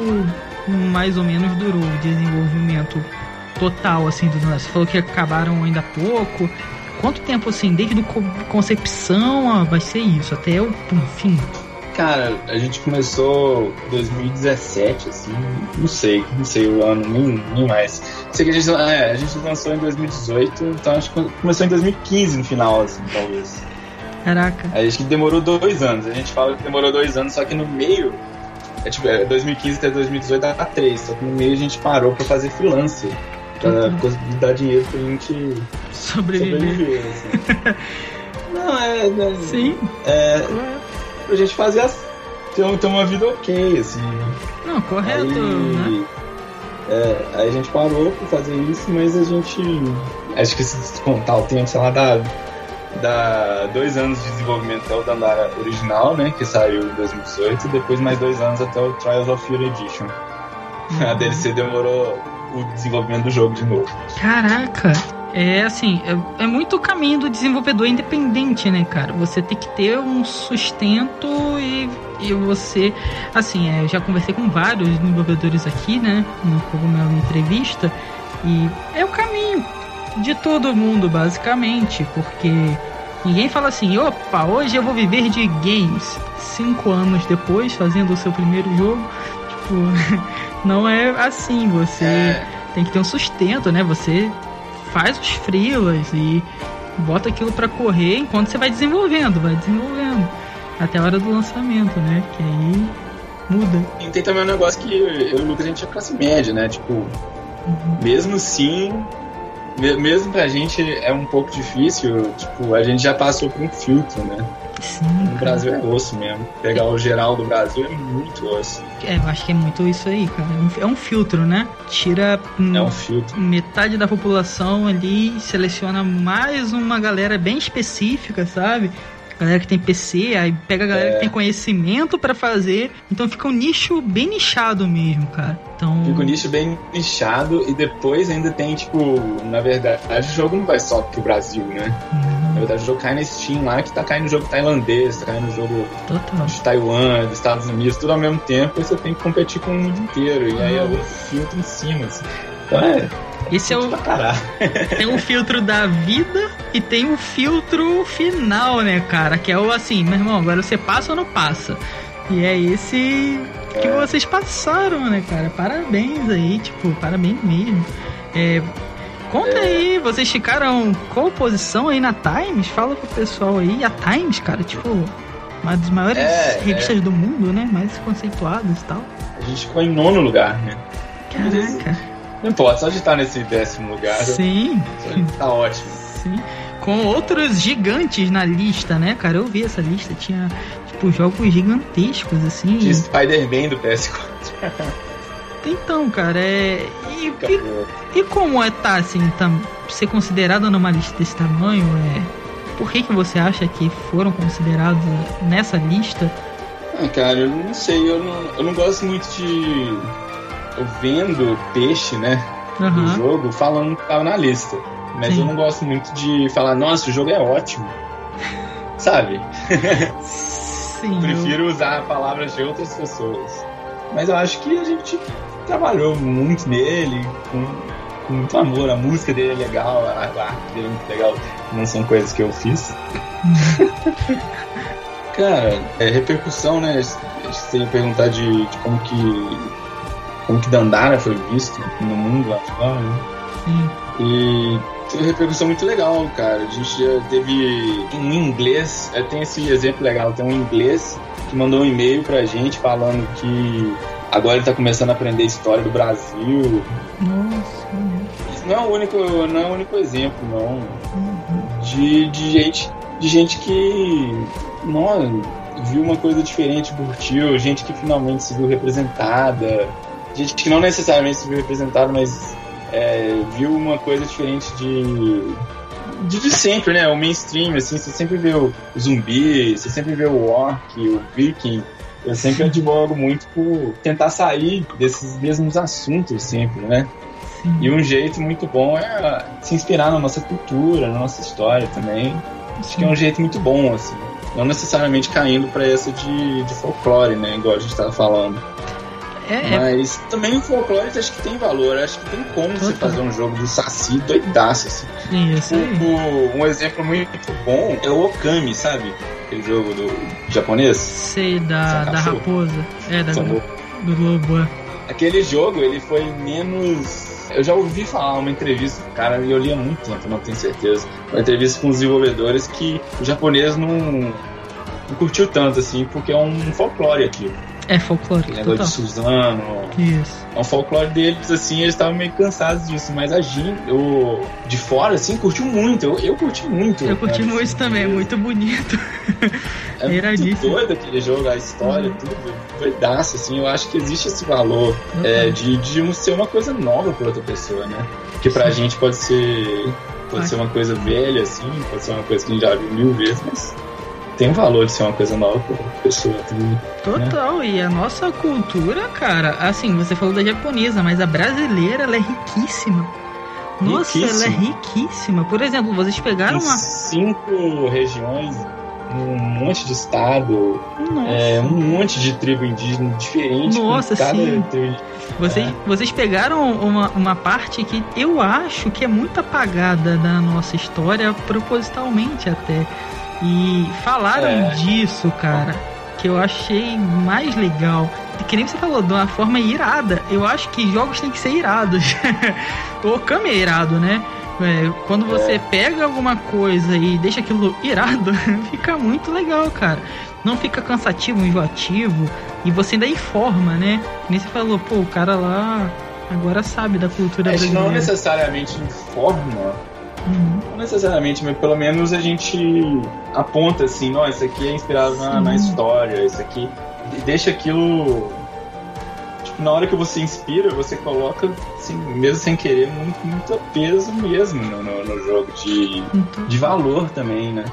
mais ou menos durou o desenvolvimento total assim do Você falou que acabaram ainda há pouco. Quanto tempo assim, desde a concepção vai ser isso, até o fim? Cara, a gente começou 2017, assim, não sei, não sei o ano, nem, nem mais. Sei que a gente, é, a gente lançou em 2018, então acho que começou em 2015 no final, assim, talvez. Caraca. A gente demorou dois anos, a gente fala que demorou dois anos, só que no meio, é tipo, é 2015 até 2018 dá três, só que no meio a gente parou pra fazer freelance, pra uhum. conseguir dar dinheiro pra gente sobreviver. sobreviver assim. não, é, é. Sim. É. é pra gente fazer as, ter, ter uma vida ok, assim. Não, correto, aí, né? É, aí a gente parou por fazer isso, mas a gente. Acho que se descontar o tempo, sei lá, dá, dá dois anos de desenvolvimento até o Dandara original, né? Que saiu em 2018, e depois mais dois anos até o Trials of Fear Edition. Uhum. A DLC demorou o desenvolvimento do jogo de novo. Caraca! É assim, é, é, muito o caminho do desenvolvedor independente, né, cara? Você tem que ter um sustento e, e você. Assim, é, eu já conversei com vários desenvolvedores aqui, né? No Cogumelo Entrevista. E é o caminho de todo mundo, basicamente, porque ninguém fala assim: opa, hoje eu vou viver de games. Cinco anos depois, fazendo o seu primeiro jogo, tipo, não é assim. Você é. tem que ter um sustento, né? Você faz os freelas e bota aquilo para correr enquanto você vai desenvolvendo, vai desenvolvendo até a hora do lançamento, né? Que aí muda. E tem também um negócio que eu e o Lucas a gente é classe média, né? Tipo, uhum. mesmo assim, mesmo pra gente é um pouco difícil, tipo, a gente já passou por um filtro, né? Sim, no Brasil é osso mesmo. Pegar o geral do Brasil é muito osso. É, eu acho que é muito isso aí, cara. É um filtro, né? Tira é um filtro. metade da população ali, seleciona mais uma galera bem específica, sabe? Galera que tem PC, aí pega a galera é. que tem conhecimento para fazer. Então fica um nicho bem nichado mesmo, cara. Então... Fica um nicho bem nichado e depois ainda tem, tipo, na verdade, o jogo não vai só pro Brasil, né? Uhum. Na verdade, o jogo cai na Steam lá, que tá caindo no jogo tailandês, tá caindo no jogo Total. de Taiwan, dos Estados Unidos, tudo ao mesmo tempo, e você tem que competir com o mundo inteiro. E aí é outro filtro em cima, assim. Então é esse é o. tem o filtro da vida e tem o filtro final, né, cara? Que é o assim, meu irmão, agora você passa ou não passa? E é esse que é. vocês passaram, né, cara? Parabéns aí, tipo, parabéns mesmo. É, conta é. aí, vocês ficaram qual posição aí na Times? Fala pro pessoal aí. A Times, cara, tipo, uma das maiores é, revistas é. do mundo, né? Mais conceituadas e tal. A gente ficou em nono lugar, né? Caraca. Não importa, só de estar nesse décimo lugar. Sim. Tá ótimo. Sim. Com outros gigantes na lista, né, cara? Eu vi essa lista, tinha, tipo, jogos gigantescos, assim. De Spider-Man do PS4. Então, cara, é. E, e, e, como é tá, assim, tá, ser considerado numa lista desse tamanho? É. Por que, que você acha que foram considerados nessa lista? Ah, cara, eu não sei, eu não, eu não gosto muito de vendo peixe, né? Uhum. Do jogo, falando que tava na lista. Mas Sim. eu não gosto muito de falar, nossa, o jogo é ótimo. Sabe? Sim. Prefiro usar palavras de outras pessoas. Mas eu acho que a gente trabalhou muito nele, com, com muito amor. A música dele é legal, a arte dele é muito legal. Não são coisas que eu fiz. Cara, é, repercussão, né? Você ia perguntar de, de como que como que Dandara foi visto no mundo lá fora, né? Sim. E teve uma repercussão muito legal, cara. A gente já teve em inglês, é, tem esse exemplo legal, tem um inglês que mandou um e-mail pra gente falando que agora ele tá começando a aprender história do Brasil. Nossa. Isso não é o único, não é o único exemplo, não. Uhum. De, de gente de gente que nossa, viu uma coisa diferente, curtiu, gente que finalmente se viu representada gente que não necessariamente se viu representado, mas é, viu uma coisa diferente de, de, de, sempre, né? O mainstream, assim, você sempre vê o zumbi, você sempre vê o orc, o viking. Eu sempre advogo muito por tentar sair desses mesmos assuntos sempre, né? Sim. E um jeito muito bom é se inspirar na nossa cultura, na nossa história também. Acho que é um jeito muito bom, assim. Não necessariamente caindo para essa de, de folclore, né? Igual a gente estava falando. É, é, Mas também o folclore acho que tem valor. Acho que tem como você fazer um jogo do Saci doidaço, assim. Isso aí. O, um exemplo muito bom é o Okami, sabe? Aquele jogo do japonês. Sei, da, da raposa. É, da, do, do lobo. É. Aquele jogo, ele foi menos eu já ouvi falar uma entrevista, cara, e eu li há muito tempo, não tenho certeza. Uma entrevista com os desenvolvedores que o japonês não, não curtiu tanto, assim, porque é um folclore aqui. É folclore. Negócio total. de Suzano. Isso. É um folclore deles, assim, eles estavam meio cansados disso, mas a gente, eu, de fora, assim, curtiu muito. Eu, eu curti muito. Eu curti cara, muito assim, também, é muito bonito. É muito doido aquele jogo, a história, uhum. tudo. Doidaço, assim, eu acho que existe esse valor uhum. é, de, de ser uma coisa nova pra outra pessoa, né? Que pra Sim. gente pode ser. Pode Ai. ser uma coisa velha, assim, pode ser uma coisa que a gente já viu mil vezes, mas tem um valor de ser uma coisa nova pra pessoa. Né? Total, e a nossa cultura, cara, assim, você falou da japonesa, mas a brasileira, ela é riquíssima. Nossa, riquíssima. ela é riquíssima. Por exemplo, vocês pegaram Tem uma. Cinco regiões, um monte de estado, é, um monte de tribo indígena diferente. Nossa, sim. Vocês, é. vocês pegaram uma, uma parte que eu acho que é muito apagada da nossa história, propositalmente até. E falaram é. disso, cara, que eu achei mais legal. Que nem você falou, de uma forma irada. Eu acho que jogos têm que ser irados. o Kami é irado, né? É, quando você é. pega alguma coisa e deixa aquilo irado, fica muito legal, cara. Não fica cansativo, enjoativo. E você ainda informa, né? Nem você falou, pô, o cara lá agora sabe da cultura é, brasileira. Não necessariamente informa, Uhum. Não necessariamente, mas pelo menos a gente aponta assim, ó, isso aqui é inspirado na, na, história, isso aqui. E deixa aquilo. Tipo, na hora que você inspira, você coloca, assim, mesmo sem querer, muito, muito peso mesmo no, no, no jogo, de, uhum. de valor também, né?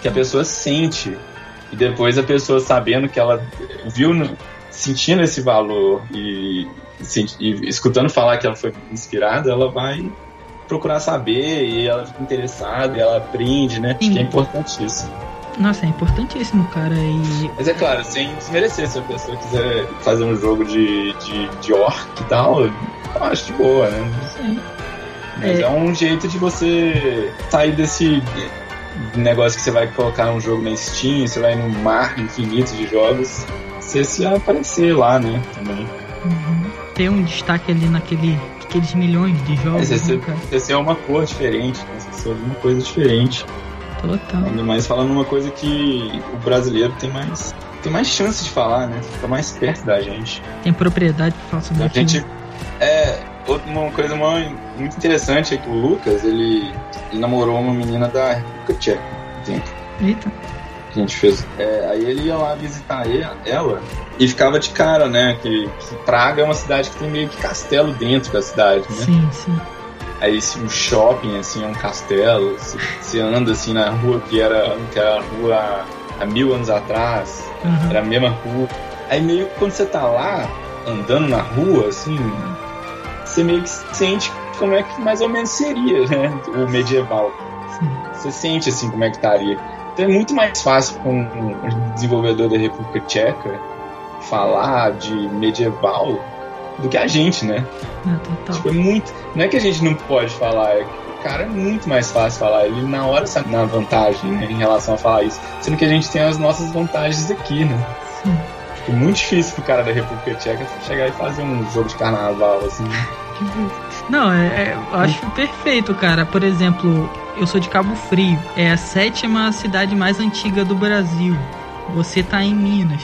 Que a pessoa sente. E depois a pessoa sabendo que ela viu, no, sentindo esse valor e, e escutando falar que ela foi inspirada, ela vai procurar saber e ela fica interessada e ela aprende, né? Sim. Acho que é importantíssimo. Nossa, é importantíssimo, cara. E... Mas é claro, sem desmerecer, se a pessoa quiser fazer um jogo de, de, de orc e tal, eu acho de boa, né? Sim. Mas é... é um jeito de você sair desse negócio que você vai colocar um jogo na Steam, você vai no mar infinito de jogos, você se aparecer lá, né? Também. Uhum. Ter um destaque ali naquele aqueles milhões de jogos. É, você, né, é uma cor diferente, né? é uma coisa diferente. Total. Ainda mais falando uma coisa que o brasileiro tem mais tem mais chance de falar, né? Fica mais perto da gente. Tem propriedade para falar sobre a gente É, uma coisa muito interessante é que o Lucas, ele, ele namorou uma menina da República Tcheca. Tempo. Eita que a gente fez. É, aí ele ia lá visitar ela e ficava de cara, né? Que, que, Praga é uma cidade que tem meio que castelo dentro da cidade, né? Sim, sim. Aí um shopping, assim, é um castelo. Você anda assim na rua que era, que era a rua há mil anos atrás, uhum. era a mesma rua. Aí meio que quando você tá lá, andando na rua, assim, você meio que sente como é que mais ou menos seria, né? O medieval. Sim. Você sente assim como é que estaria. Então é muito mais fácil com um desenvolvedor da República Tcheca falar de medieval do que a gente, né? É, tipo, é muito. Não é que a gente não pode falar, é o cara é muito mais fácil falar. Ele na hora sabe na vantagem né, em relação a falar isso. Sendo que a gente tem as nossas vantagens aqui, né? Sim. É muito difícil pro cara da República Tcheca chegar e fazer um jogo de carnaval, assim. Não, é, é, eu acho perfeito, cara. Por exemplo, eu sou de Cabo Frio. É a sétima cidade mais antiga do Brasil. Você tá em Minas,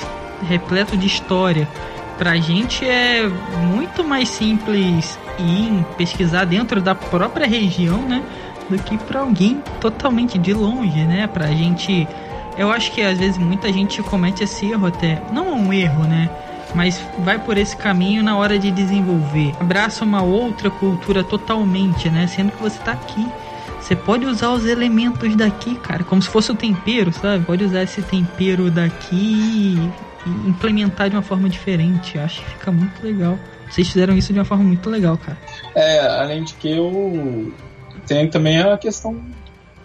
repleto de história. Pra gente é muito mais simples ir pesquisar dentro da própria região, né? Do que para alguém totalmente de longe, né? Pra gente. Eu acho que às vezes muita gente comete esse erro até. Não é um erro, né? mas vai por esse caminho na hora de desenvolver. Abraça uma outra cultura totalmente, né? Sendo que você está aqui. Você pode usar os elementos daqui, cara, como se fosse o tempero, sabe? Pode usar esse tempero daqui e implementar de uma forma diferente. Acho que fica muito legal. Vocês fizeram isso de uma forma muito legal, cara. É, além de que eu tem também a questão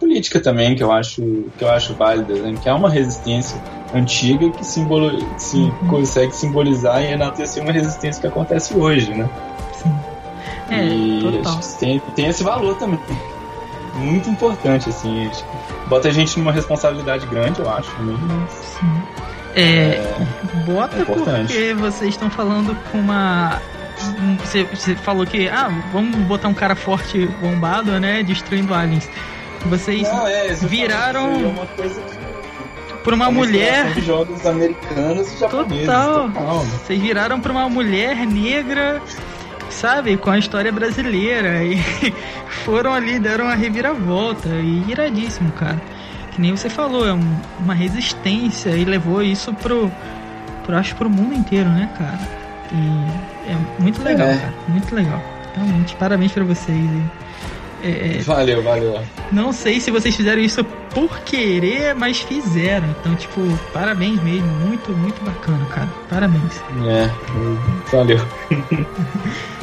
política também que eu acho que eu acho válida, né? que é uma resistência antiga que simbolo, se uhum. consegue simbolizar e enaltecer uma resistência que acontece hoje, né? Sim. É, e total. acho que tem, tem esse valor também. Muito importante, assim. Bota a gente numa responsabilidade grande, eu acho. Né? Sim. É, é, bota é porque vocês estão falando com uma você, você, falou que ah, vamos botar um cara forte bombado, né, destruindo aliens. Vocês Não, é, viraram é uma coisa por uma, uma mulher. De jogos americanos e japoneses. Total. total. Vocês viraram pra uma mulher negra, sabe, com a história brasileira. E foram ali, deram uma reviravolta. E iradíssimo, cara. Que nem você falou, é um, uma resistência e levou isso pro, pro, acho, pro mundo inteiro, né, cara? E é muito legal, é. cara. Muito legal. Realmente, parabéns pra vocês. É, é, valeu, valeu. Não sei se vocês fizeram isso por querer, mas fizeram. Então, tipo, parabéns mesmo. Muito, muito bacana, cara. Parabéns. É, valeu.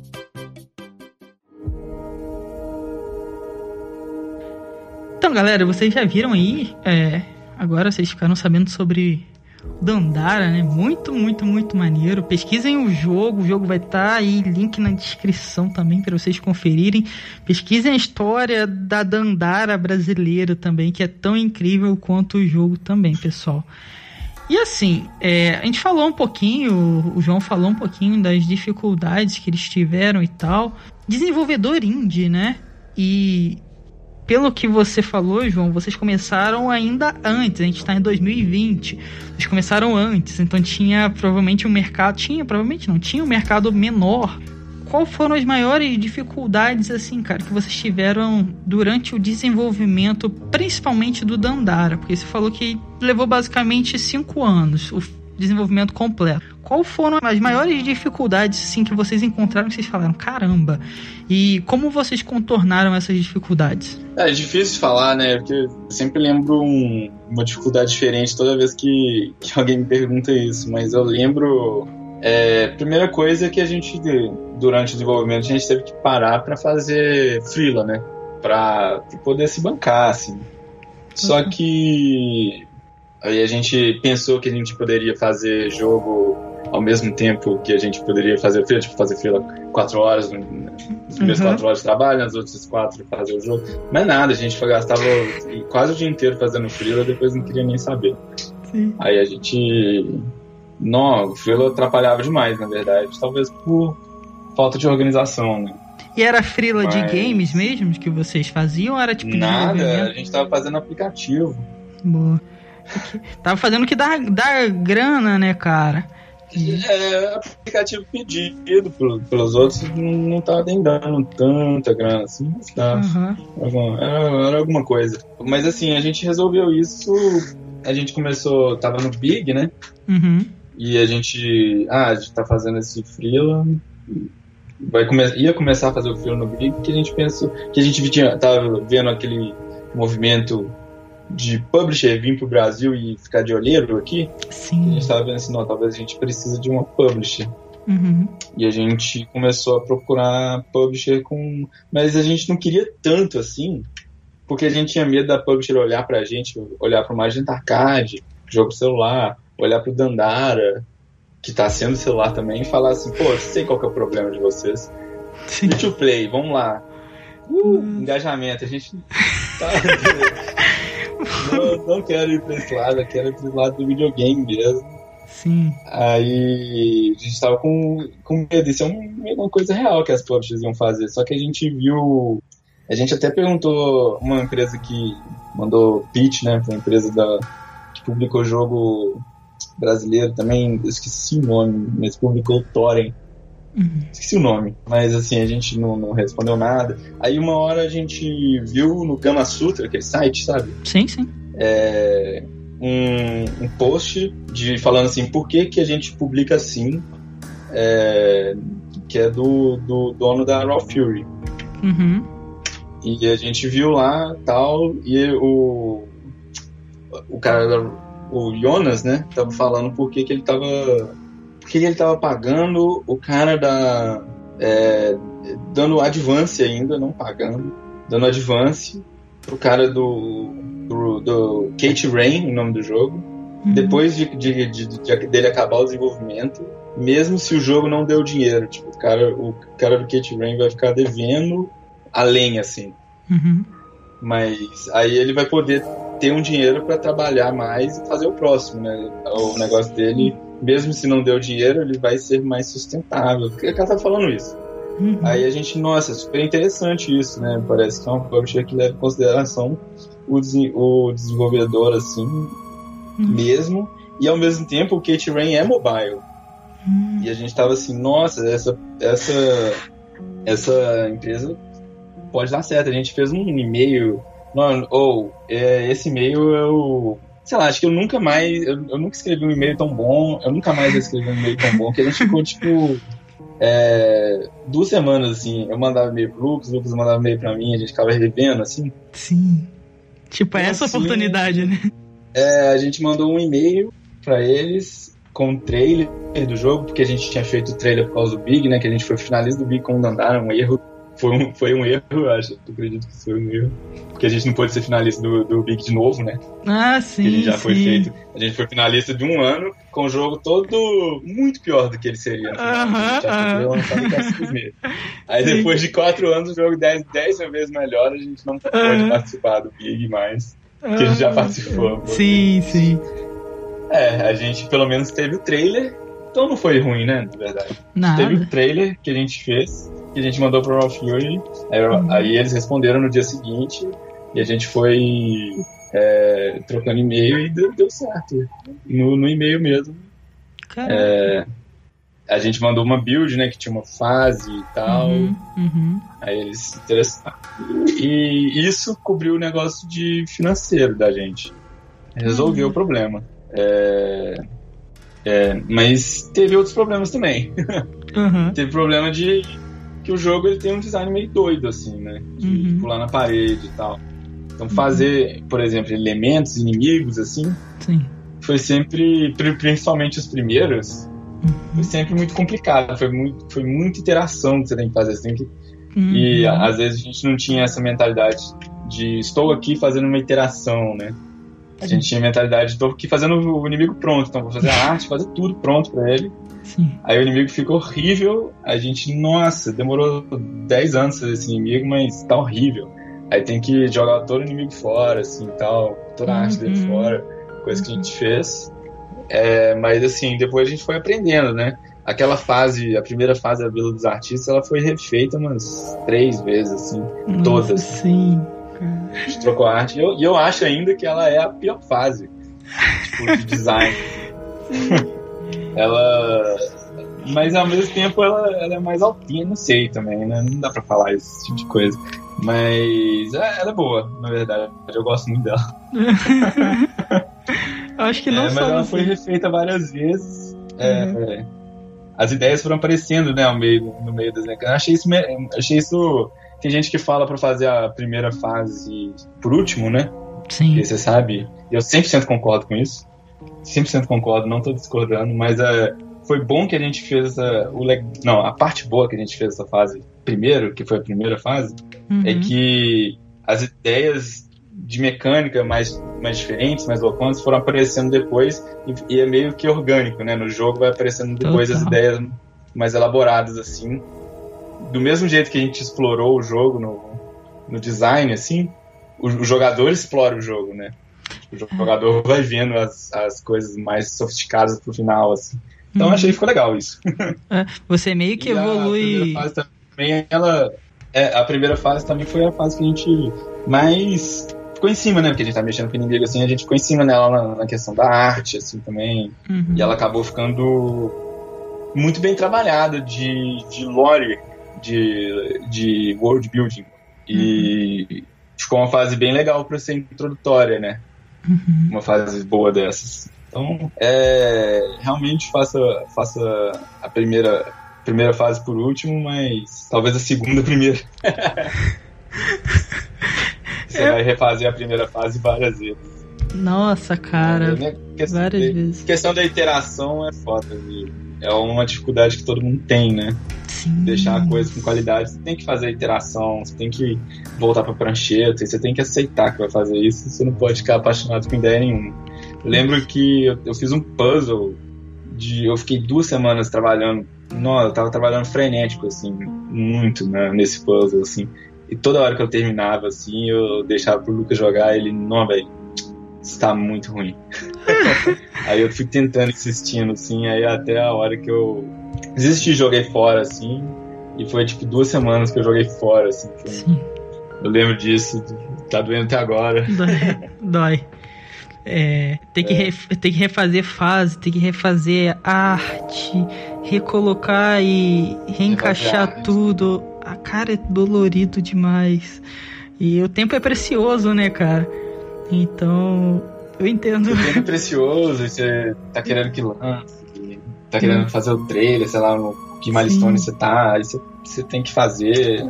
Então, galera, vocês já viram aí? É, agora vocês ficaram sabendo sobre Dandara, né? Muito, muito, muito maneiro. Pesquisem o jogo, o jogo vai estar tá aí, link na descrição também para vocês conferirem. Pesquisem a história da Dandara brasileira também, que é tão incrível quanto o jogo também, pessoal. E assim, é, a gente falou um pouquinho, o João falou um pouquinho das dificuldades que eles tiveram e tal. Desenvolvedor indie, né? E pelo que você falou, João, vocês começaram ainda antes. A gente está em 2020. Vocês começaram antes, então tinha provavelmente um mercado. Tinha, provavelmente não, tinha um mercado menor. Qual foram as maiores dificuldades, assim, cara, que vocês tiveram durante o desenvolvimento, principalmente do Dandara? Porque você falou que levou basicamente cinco anos desenvolvimento completo. Qual foram as maiores dificuldades assim, que vocês encontraram que vocês falaram, caramba? E como vocês contornaram essas dificuldades? É, é difícil falar, né? Porque eu sempre lembro um, uma dificuldade diferente toda vez que, que alguém me pergunta isso. Mas eu lembro. É, primeira coisa é que a gente, durante o desenvolvimento, a gente teve que parar para fazer freela, né? Para poder se bancar, assim. Só uhum. que Aí a gente pensou que a gente poderia fazer jogo ao mesmo tempo que a gente poderia fazer fila, tipo fazer fila quatro horas, nas primeiras uhum. quatro horas de trabalho, nas outras quatro fazer o jogo. Mas nada, a gente gastava quase o dia inteiro fazendo fila, depois não queria nem saber. Sim. Aí a gente. Não, o fila atrapalhava demais, na verdade. Talvez por falta de organização, né? E era frila Mas... de games mesmo que vocês faziam ou era tipo Nada, a gente tava fazendo aplicativo. Boa. Tava fazendo o que dá, dá grana, né, cara? É, aplicativo pedido pelos outros não tava nem dando tanta grana assim, mas tá. Uhum. Era, era, alguma coisa. Mas assim, a gente resolveu isso. A gente começou, tava no Big, né? Uhum. E a gente. Ah, a gente tá fazendo esse freela. Vai come, ia começar a fazer o freela no Big, que a gente pensou. Que a gente tinha, tava vendo aquele movimento de publisher vir pro Brasil e ficar de olheiro aqui, Sim. a gente tava vendo assim, não, talvez a gente precisa de uma publisher. Uhum. E a gente começou a procurar publisher com. Mas a gente não queria tanto assim, porque a gente tinha medo da publisher olhar pra gente, olhar pro Magenta Arcade, jogo celular, olhar pro Dandara, que tá sendo celular também, e falar assim: pô, sei qual que é o problema de vocês. Sim. to play, vamos lá. Uh, engajamento, a gente tá. Não, não quero ir pra esse lado, eu quero ir pro lado do videogame mesmo. Sim. Aí a gente tava com, com medo. Isso é uma coisa real que as publishers iam fazer. Só que a gente viu. A gente até perguntou uma empresa que mandou pitch, né? Foi uma empresa da, que publicou jogo brasileiro também. Eu esqueci o nome, mas publicou o Torrent. Uhum. Esqueci o nome, mas assim, a gente não, não, respondeu nada. Aí uma hora a gente viu no Gama Sutra, aquele site, sabe? Sim, sim. É, um, um post de falando assim, por que, que a gente publica assim? É, que é do, do dono da Raw Fury. Uhum. E a gente viu lá tal, e o, o cara, o Jonas, né, tava falando por que, que ele tava que ele estava pagando o cara da, é, dando advance ainda, não pagando, dando advance pro cara do, do, do Kate Rain, o nome do jogo. Uhum. Depois de, de, de, de, dele acabar o desenvolvimento, mesmo se o jogo não deu dinheiro, tipo, o cara, o cara do Kate Rain vai ficar devendo além, assim. Uhum. Mas aí ele vai poder ter um dinheiro para trabalhar mais e fazer o próximo, né? O negócio dele, mesmo se não deu dinheiro, ele vai ser mais sustentável. Porque o cara tá falando isso. Uhum. Aí a gente, nossa, super interessante isso, né? Parece que é um publisher que leva em consideração o, o desenvolvedor, assim, uhum. mesmo. E ao mesmo tempo, o Kate Rain é mobile. Uhum. E a gente tava assim, nossa, essa, essa, essa empresa pode dar certo. A gente fez um e-mail, ou oh, é, esse e-mail eu sei lá, acho que eu nunca mais, eu, eu, nunca escrevi um e-mail tão bom, eu nunca mais escrevi um e-mail tão bom, que a gente ficou, tipo, é, duas semanas, assim, eu mandava e-mail pro Lucas, o Lucas mandava e-mail pra mim, a gente ficava revendo, assim. Sim. Tipo, é essa assim, oportunidade, né? É, a gente mandou um e-mail para eles com o trailer do jogo, porque a gente tinha feito o trailer por causa do Big, né? Que a gente foi finalista do Big com o Dandara, um erro foi um, foi um erro, eu acho. Eu acredito que foi um erro. Porque a gente não pôde ser finalista do, do Big de novo, né? Ah, sim. A gente já sim. foi feito. A gente foi finalista de um ano com o jogo todo muito pior do que ele seria. Aham. Uh -huh, Aí sim. depois de quatro anos, o jogo 10, 10 vezes melhor, a gente não pode uh -huh. participar do Big mais. Que a gente já participou. Sim, sim. É, a gente pelo menos teve o trailer. Então não foi ruim, né? Na verdade. Nada. Teve o trailer que a gente fez que a gente mandou pro Raw Fury. Aí, Uhum. aí eles responderam no dia seguinte e a gente foi é, trocando e-mail e deu, deu certo. No, no e-mail mesmo. Caramba. É, a gente mandou uma build, né, que tinha uma fase e tal. Uhum, uhum. Aí eles se interessaram. E isso cobriu o negócio de financeiro da gente. Resolveu Uhum. o problema. É, é, mas teve outros problemas também. Uhum. teve problema de que o jogo ele tem um design meio doido, assim, né? De Uhum. pular na parede e tal. Então fazer, por exemplo, elementos inimigos, assim, Sim. foi sempre, pri- principalmente os primeiros, foi Uhum. sempre muito complicado. Foi, muito, foi muita interação que você tem que fazer. Você tem que, Uhum. E a- às vezes a gente não tinha essa mentalidade de estou aqui fazendo uma interação, né? A gente tinha a mentalidade de estou aqui fazendo o inimigo pronto. Então vou fazer a arte, fazer tudo pronto pra ele. Sim. Aí o inimigo fica horrível. A gente, nossa, demorou 10 anos fazer esse inimigo, mas tá horrível. Aí tem que jogar todo o inimigo fora, assim, tal, toda a arte dele Uhum. fora, coisa que a gente fez. É, mas assim, depois a gente foi aprendendo, né? Aquela fase, a primeira fase da Vila dos Artistas, ela foi refeita umas três vezes, assim. Nossa, Todas. Sim. A gente trocou a arte. E eu, e eu acho ainda que ela é a pior fase, tipo, de design. ela. Mas ao mesmo tempo ela, ela é mais altinha, não sei também, né? Não dá pra falar esse tipo de coisa. Mas é, ela é boa, na verdade. Eu gosto muito dela. Eu acho que não É, mas ela foi refeita várias vezes. É, Uhum. as ideias foram aparecendo, né, ao meio, no meio das Eu achei isso, achei isso. Tem gente que fala pra fazer a primeira fase por último, né? Sim. Porque você sabe, eu 100% concordo com isso. 100% concordo, não tô discordando, mas é, foi bom que a gente fez a, o leg- não, a parte boa que a gente fez essa fase primeiro, que foi a primeira fase, Uhum. é que as ideias de mecânica mais, mais diferentes, mais loucas, foram aparecendo depois e, e é meio que orgânico, né? No jogo vai aparecendo depois as Total. ideias mais elaboradas, assim. Do mesmo jeito que a gente explorou o jogo no, no design, assim, o, o jogador explora o jogo, né? O jogador vai vendo as, as coisas mais sofisticadas pro final, assim. Então eu Uhum. achei que ficou legal isso. É, Você meio que E A evolui. primeira fase também, ela. é, a primeira fase também foi a fase que a gente mais ficou em cima, né? Porque a gente tá mexendo com o inimigo assim, a gente ficou em cima nela na, na questão da arte, assim, também. Uhum. E ela acabou ficando muito bem trabalhada de, de lore, de, de world building. E ficou uma fase bem legal pra ser introdutória, né? Uhum. Uma fase boa dessas. Então, é, realmente faça, faça a primeira, primeira fase por último, mas talvez a segunda primeiro. Você Eu- vai refazer a primeira fase várias vezes. Nossa, cara. É, né? questão, várias de- vezes. questão da iteração é foda de, é uma dificuldade que todo mundo tem, né? Sim. Deixar a coisa com qualidade, você tem que fazer a interação, você tem que voltar pra prancheta, você tem que aceitar que vai fazer isso, você não pode ficar apaixonado com ideia nenhuma. Eu lembro que eu, eu fiz um puzzle de. Eu fiquei duas semanas trabalhando. Não, eu tava trabalhando frenético, assim, muito né, nesse puzzle, assim. E toda hora que eu terminava, assim, eu deixava pro Lucas jogar, ele, não, velho, está muito ruim. aí eu fui tentando, insistindo, assim, aí até a hora que eu desisti, joguei fora, assim, e foi tipo duas semanas que eu joguei fora, assim. Foi... Eu lembro disso, tá doendo até agora. Dói. Dói. É, tem, que é. tem que refazer fase, tem que refazer arte, recolocar e reencaixar tudo. A cara é dolorido demais. E o tempo é precioso, né, cara? Então, eu entendo. O tempo é precioso, você tá querendo que lance, tá querendo fazer o trailer, sei lá, no que milestone Sim. você tá, aí você, você tem que fazer.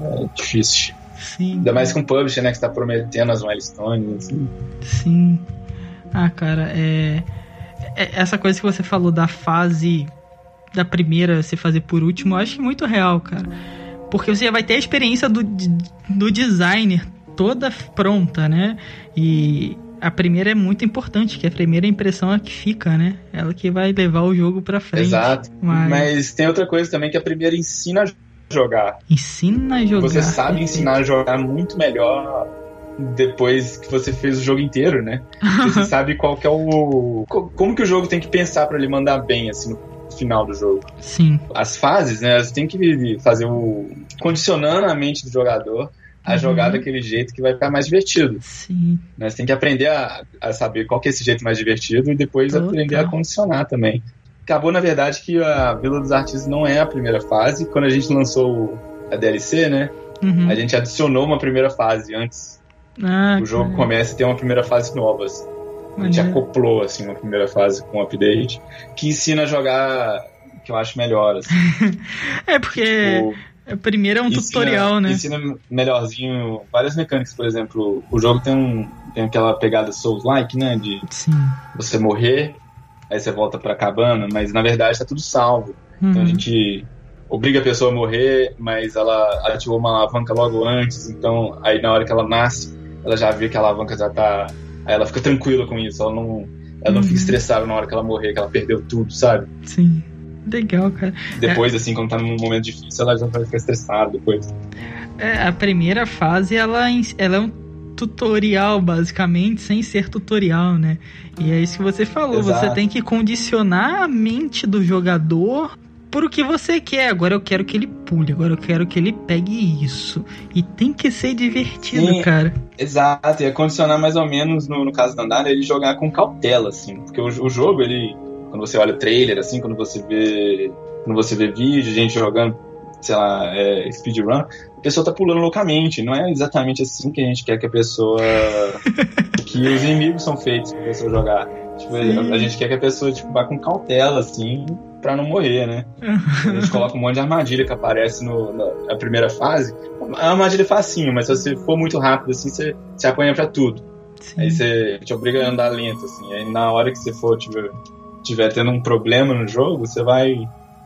É difícil. Sim. Ainda mais com o publisher, né, que tá prometendo as milestones. Assim. Sim. Ah, cara, é... é. Essa coisa que você falou da fase da primeira se fazer por último, eu acho muito real, cara. Porque você já vai ter a experiência do, do designer toda pronta, né? E a primeira é muito importante, que a primeira impressão é que fica, né? Ela que vai levar o jogo pra frente. Exato. Mas, Mas tem outra coisa também que a primeira ensina a jogar. Ensina a jogar. Você sabe ensinar a jogar muito melhor depois que você fez o jogo inteiro, né? Você sabe qual que é o. Como que o jogo tem que pensar para ele mandar bem, assim, no final do jogo. Sim. As fases, né? Você tem que fazer o. condicionando a mente do jogador a uhum. jogar daquele jeito que vai ficar mais divertido. Sim. Né? Você tem que aprender a, a saber qual que é esse jeito mais divertido e depois Total. aprender a condicionar também. Acabou, na verdade, que a Vila dos Artistas não é a primeira fase. Quando a gente lançou a DLC, né? Uhum. A gente adicionou uma primeira fase antes. Ah, o jogo começa a ter uma primeira fase nova. Assim. A gente acoplou assim uma primeira fase com um update que ensina a jogar que eu acho melhor. Assim. é porque tipo, é, primeira é um ensina, tutorial, né? Ensina melhorzinho várias mecânicas, por exemplo, o jogo tem, um, tem aquela pegada Souls-like, né? De Sim. você morrer, aí você volta pra cabana, mas na verdade tá tudo salvo. Uhum. Então a uhum. gente obriga a pessoa a morrer, mas ela ativou uma alavanca logo antes, então aí na hora que ela nasce, ela já vê que a alavanca já tá. Aí ela fica tranquila com isso, ela não, ela não fica uhum. estressada na hora que ela morrer, que ela perdeu tudo, sabe? Sim. Legal, cara. Depois, é. assim, quando tá num momento difícil, ela já vai ficar estressada depois. É, a primeira fase, ela, ela é um tutorial, basicamente, sem ser tutorial, né? E é isso que você falou, Exato. você tem que condicionar a mente do jogador por o que você quer. Agora eu quero que ele pule, agora eu quero que ele pegue isso. E tem que ser divertido, Sim, cara. Exato, e é condicionar mais ou menos, no, no caso da Andara, ele jogar com cautela, assim. Porque o, o jogo, ele quando você olha o trailer, assim, quando você vê. Quando você vê vídeo, gente jogando, sei lá, é, speedrun, a pessoa tá pulando loucamente. Não é exatamente assim que a gente quer que a pessoa. que os inimigos são feitos pra pessoa jogar. Tipo, a gente quer que a pessoa tipo, vá com cautela, assim, pra não morrer, né? A gente coloca um monte de armadilha que aparece no, na, na primeira fase. A armadilha é facinho, mas se você for muito rápido, assim, você, você apanha pra tudo. Sim. Aí você te obriga a andar lento, assim. Aí na hora que você for, tipo, tiver tendo um problema no jogo, você vai.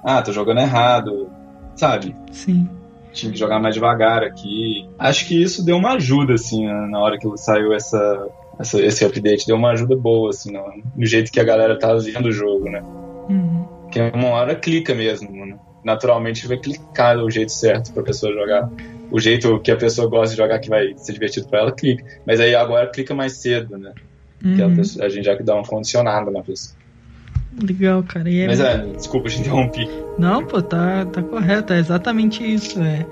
Ah, tô jogando errado, sabe? Sim. Tinha que jogar mais devagar aqui. Acho que isso deu uma ajuda, assim, na hora que saiu essa, essa esse update. Deu uma ajuda boa, assim, no, no, jeito que a galera tá vendo o jogo, né? Uhum. Que uma hora clica mesmo, né? Naturalmente vai clicar do jeito certo pra pessoa jogar. O jeito que a pessoa gosta de jogar, que vai ser divertido pra ela, clica. Mas aí agora clica mais cedo, né? Uhum. Que a, pessoa, a gente já que dá uma condicionada na pessoa. Legal, cara. É Mas é, desculpa, te interrompi. Não, pô, tá, tá correto. É exatamente isso. É.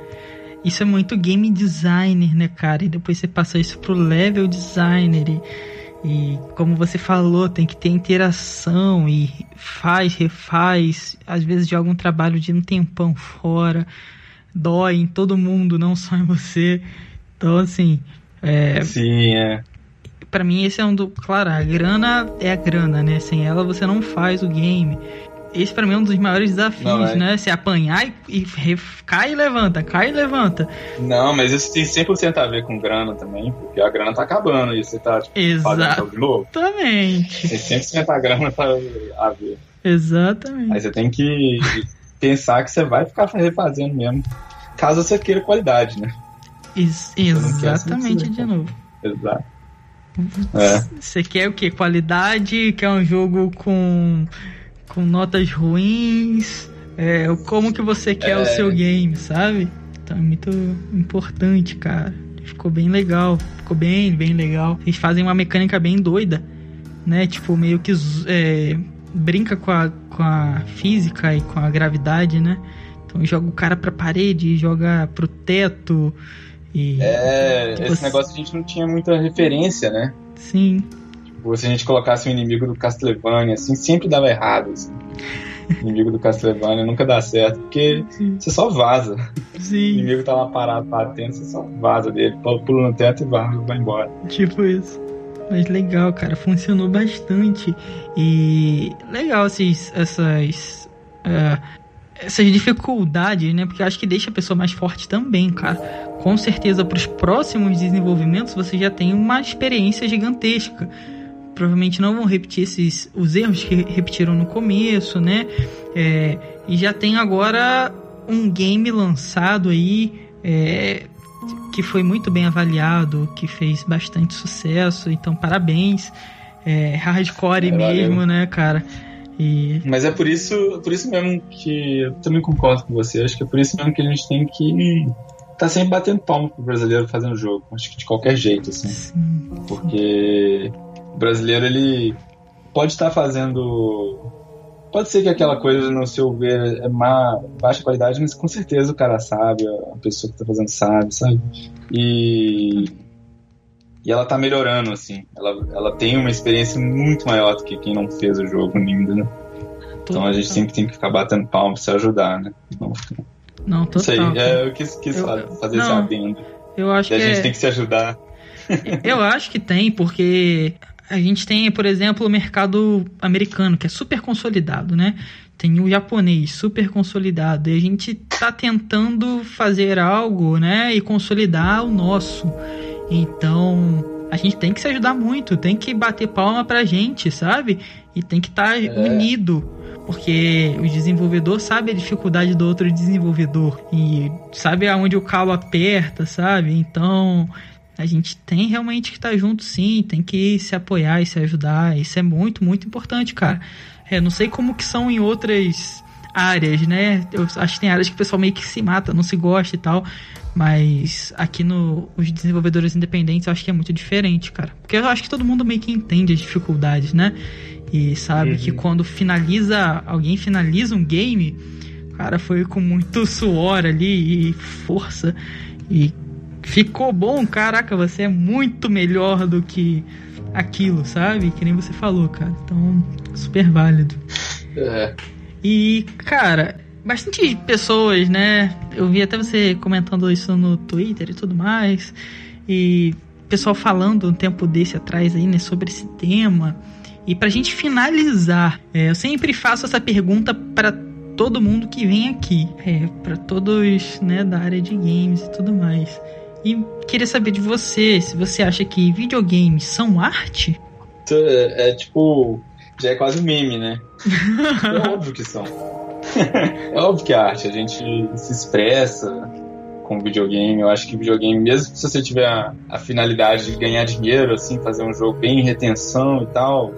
Isso é muito game designer, né, cara? E depois você passa isso pro level designer. E, e como você falou, tem que ter interação e faz, refaz. Às vezes joga um trabalho de um tempão fora. Dói em todo mundo, não só em você. Então, assim. É, Sim, é para mim esse é um do. Claro, a grana é a grana, né? Sem ela você não faz o game. esse pra mim é um dos maiores desafios, não, é... né? Se apanhar e, e, cai e levanta, cai e levanta. Não, mas isso tem 100% a ver com grana também, porque a grana tá acabando e você tá tipo, Exatamente. de novo. Exatamente. Tem 100% a grana tá a ver. Exatamente. Aí você tem que pensar que você vai ficar refazendo mesmo, caso você queira qualidade, né? Ex exatamente, de novo. Exato. É. Você quer o que? Qualidade? Quer um jogo com, com notas ruins? É, como que você quer é. o seu game, sabe? Então é muito importante, cara. Ficou bem legal. Ficou bem, bem legal. Eles fazem uma mecânica bem doida, né? Tipo, meio que é, brinca com a, com a física e com a gravidade, né? Então joga o cara pra parede, joga pro teto. E, é, tipo, esse negócio a gente não tinha muita referência, né? Sim. Tipo, se a gente colocasse um inimigo do Castlevania, assim, sempre dava errado. Assim. inimigo do Castlevania nunca dá certo, porque Sim. você só vaza. Sim. O inimigo tá lá parado batendo, você só vaza dele, pula no teto e vai, vai embora. Tipo isso. Mas legal, cara, funcionou bastante. E legal esses, essas. Uh, essas dificuldades, né? Porque acho que deixa a pessoa mais forte também, cara. Com certeza, para os próximos desenvolvimentos, você já tem uma experiência gigantesca. Provavelmente não vão repetir esses os erros que repetiram no começo, né? É, e já tem agora um game lançado aí é, que foi muito bem avaliado, que fez bastante sucesso. Então, parabéns. É, hardcore é, mesmo, valeu. né, cara? E... Mas é por isso, por isso mesmo que eu também concordo com você. Acho que é por isso mesmo que a gente tem que tá sempre batendo palmo pro brasileiro fazendo jogo. Acho que de qualquer jeito, assim. Sim. Porque o brasileiro, ele pode estar tá fazendo. Pode ser que aquela coisa, no seu ver, é má, baixa qualidade, mas com certeza o cara sabe, a pessoa que tá fazendo sabe, sabe? E. E ela tá melhorando, assim. Ela, ela tem uma experiência muito maior do que quem não fez o jogo ainda, né? Então a gente sempre tem que ficar batendo palma pra se ajudar, né? Não, não total. Sei, é, eu quis, quis eu, fazer não, esse adendo. Eu acho e que a gente é... tem que se ajudar. eu acho que tem, porque a gente tem, por exemplo, o mercado americano, que é super consolidado, né? Tem o japonês super consolidado. E a gente tá tentando fazer algo, né? E consolidar o nosso. Então, a gente tem que se ajudar muito, tem que bater palma pra gente, sabe? E tem que estar tá é. unido. Porque o desenvolvedor sabe a dificuldade do outro desenvolvedor. E sabe aonde o calo aperta, sabe? Então, a gente tem realmente que estar tá junto sim, tem que se apoiar e se ajudar. Isso é muito, muito importante, cara. É, não sei como que são em outras áreas, né? Eu acho que tem áreas que o pessoal meio que se mata, não se gosta e tal. Mas aqui no os desenvolvedores independentes eu acho que é muito diferente, cara. Porque eu acho que todo mundo meio que entende as dificuldades, né? E sabe uhum. que quando finaliza, alguém finaliza um game, cara, foi com muito suor ali e força. E ficou bom, caraca, você é muito melhor do que aquilo, sabe? Que nem você falou, cara. Então, super válido. É. E, cara, bastante pessoas, né? Eu vi até você comentando isso no Twitter e tudo mais. E pessoal falando um tempo desse atrás aí, né, sobre esse tema. E pra gente finalizar, é, eu sempre faço essa pergunta para todo mundo que vem aqui, é, para todos, né, da área de games e tudo mais. E queria saber de você, se você acha que videogames são arte? É, é tipo, já é quase um meme, né? é óbvio que são. é óbvio que é arte, a gente se expressa com videogame. Eu acho que videogame, mesmo se você tiver a, a finalidade de ganhar dinheiro, assim, fazer um jogo bem em retenção e tal,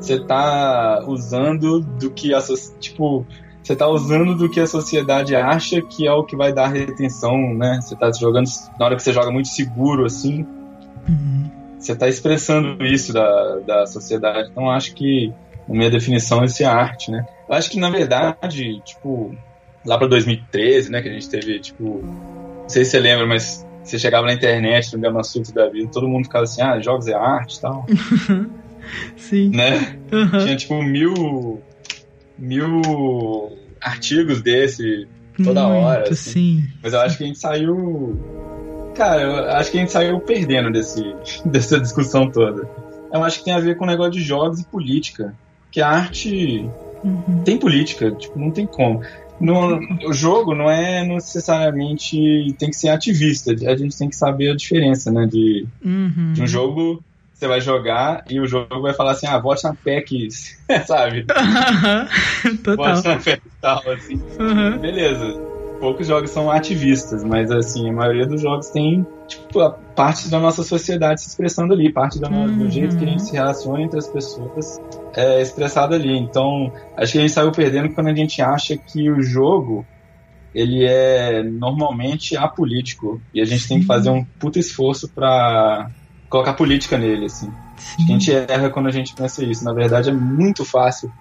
você tá usando do que a tipo você tá usando do que a sociedade acha que é o que vai dar retenção, né? Você tá jogando na hora que você joga muito seguro assim, uhum. você tá expressando isso da, da sociedade. Então acho que na minha definição isso é arte, né? Eu acho que na verdade, tipo, lá para 2013, né, que a gente teve tipo, não sei se você lembra, mas você chegava na internet, no Gama Suits da vida, todo mundo ficava assim, ah, jogos é arte e tal. Sim. Né? Uhum. Tinha tipo mil. mil artigos desse toda Muito, hora. Assim. Sim. Mas eu acho que a gente saiu. Cara, eu acho que a gente saiu perdendo desse, dessa discussão toda. Eu acho que tem a ver com o negócio de jogos e política. Que a arte. Uhum. tem política, tipo, não tem como. No, o jogo não é necessariamente tem que ser ativista. A gente tem que saber a diferença, né? De, uhum. de um jogo você vai jogar e o jogo vai falar assim, ah, vote na PEC, sabe? Total. Vote na PEC tal, assim. Uhum. Beleza. Poucos jogos são ativistas, mas assim, a maioria dos jogos tem, tipo, parte da nossa sociedade se expressando ali, parte do, uhum. do jeito que a gente se relaciona entre as pessoas é expressado ali. Então, acho que a gente saiu perdendo quando a gente acha que o jogo ele é normalmente apolítico e a gente Sim. tem que fazer um puta esforço para colocar política nele, assim. A gente erra quando a gente pensa isso. Na verdade, é muito fácil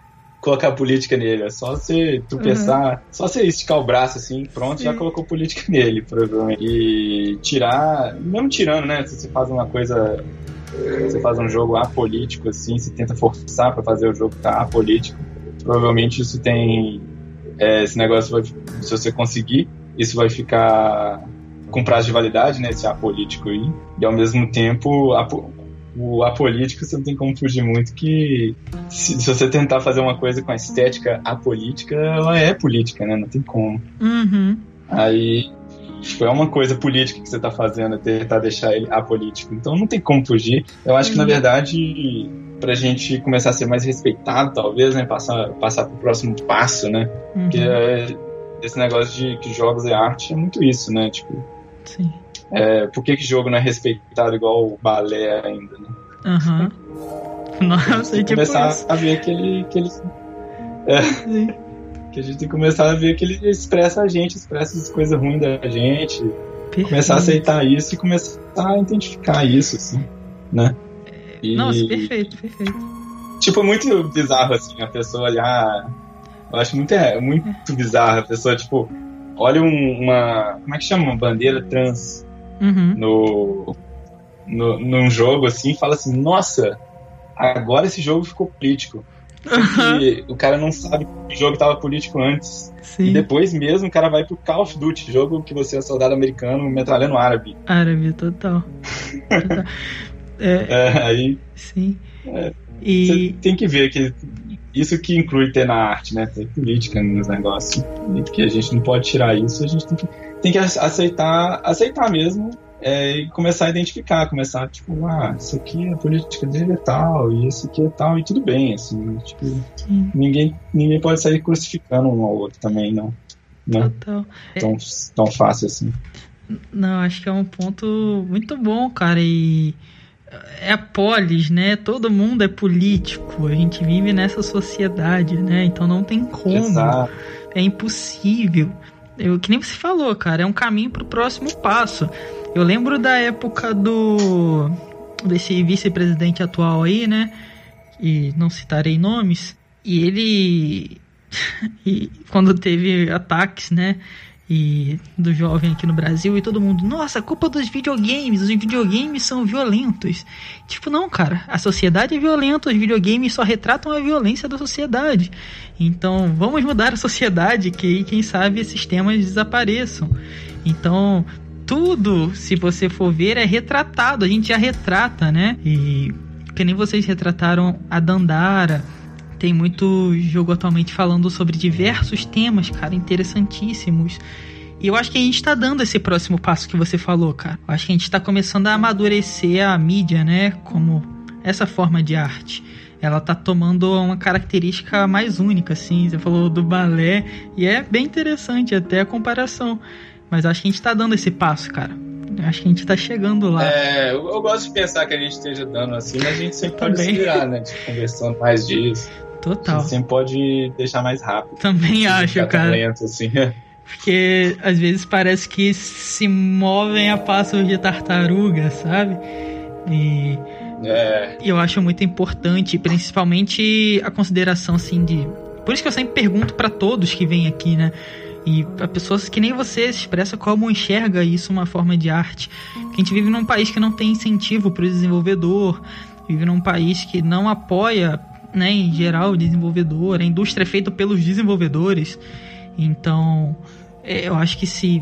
colocar política nele. É só você tu pensar, uhum. só você esticar o braço assim, pronto, Sim. já colocou política nele, provavelmente. E tirar, mesmo tirando, né? Se você faz uma coisa, você faz um jogo apolítico assim, você tenta forçar para fazer o jogo ficar apolítico, provavelmente isso tem é, esse negócio vai, se você conseguir, isso vai ficar com prazo de validade, né, esse apolítico aí, e ao mesmo tempo o apolítico você não tem como fugir muito que se, se, você tentar fazer uma coisa com a estética apolítica, ela é política, né, não tem como. Uhum. Aí tipo, é uma coisa política que você está fazendo, é tentar deixar ele apolítico, então não tem como fugir. Eu acho uhum. que na uhum. verdade pra gente começar a ser mais respeitado, talvez, né? Passar, passar pro próximo passo, né? Uhum. Porque é, esse negócio de que jogos é arte é muito isso, né? Tipo, Sim. É, por que, que jogo não é respeitado igual o balé ainda, né? Aham. Uhum. Nossa, tem que começar a ver que ele. Que, ele é, que a gente tem que começar a ver que ele expressa a gente, expressa as coisas ruins da gente. Perfeito. Começar a aceitar isso e começar a identificar isso, assim, né? E, Nossa, perfeito, perfeito. Tipo, é muito bizarro, assim, a pessoa olhar. Eu acho muito, é, muito bizarro a pessoa, tipo, olha um, uma. Como é que chama? Uma bandeira trans uhum. no, no, num jogo assim e fala assim: Nossa, agora esse jogo ficou político. Porque o cara não sabe que o jogo estava político antes. Sim. E depois mesmo o cara vai pro Call of Duty, jogo que você é soldado americano metralhando árabe. Árabe, total. total. É, é, aí. Sim. É, e... tem que ver que isso que inclui ter na arte, né? Ter política nos negócios. E que a gente não pode tirar isso, a gente tem que, tem que aceitar, aceitar mesmo é, e começar a identificar, começar, tipo, ah, isso aqui, a política dele é tal, e isso aqui é tal, e tudo bem, assim, tipo, ninguém, ninguém pode sair crucificando um ao outro também, não. Total. Tão, é... tão fácil assim. Não, acho que é um ponto muito bom, cara, e é a polis, né? Todo mundo é político. A gente vive nessa sociedade, né? Então não tem como. Exato. É impossível. Eu, que nem você falou, cara, é um caminho para o próximo passo. Eu lembro da época do desse vice-presidente atual aí, né? E não citarei nomes. E ele e quando teve ataques, né? E do jovem aqui no Brasil e todo mundo, nossa, culpa dos videogames, os videogames são violentos. Tipo, não, cara, a sociedade é violenta, os videogames só retratam a violência da sociedade. Então, vamos mudar a sociedade que quem sabe esses temas desapareçam. Então, tudo, se você for ver, é retratado, a gente já retrata, né? E que nem vocês retrataram a Dandara, tem muito jogo atualmente falando sobre diversos temas, cara, interessantíssimos. E eu acho que a gente tá dando esse próximo passo que você falou, cara. Eu acho que a gente tá começando a amadurecer a mídia, né? Como essa forma de arte. Ela tá tomando uma característica mais única, assim. Você falou do balé, e é bem interessante até a comparação. Mas acho que a gente tá dando esse passo, cara. Acho que a gente tá chegando lá. É, eu, eu gosto de pensar que a gente esteja dando assim, mas a gente sempre pode se virar, né? Tipo, conversando mais disso. Total. Você sempre pode deixar mais rápido. Também acho, cara. Lento, assim. Porque às vezes parece que se movem a passos de tartaruga, sabe? E é. eu acho muito importante, principalmente a consideração assim de. Por isso que eu sempre pergunto para todos que vêm aqui, né? E a pessoas que nem você se expressa como enxerga isso uma forma de arte. Porque a gente vive num país que não tem incentivo para o desenvolvedor, vive num país que não apoia né, em geral, desenvolvedor, a indústria é feita pelos desenvolvedores. Então, é, eu acho que se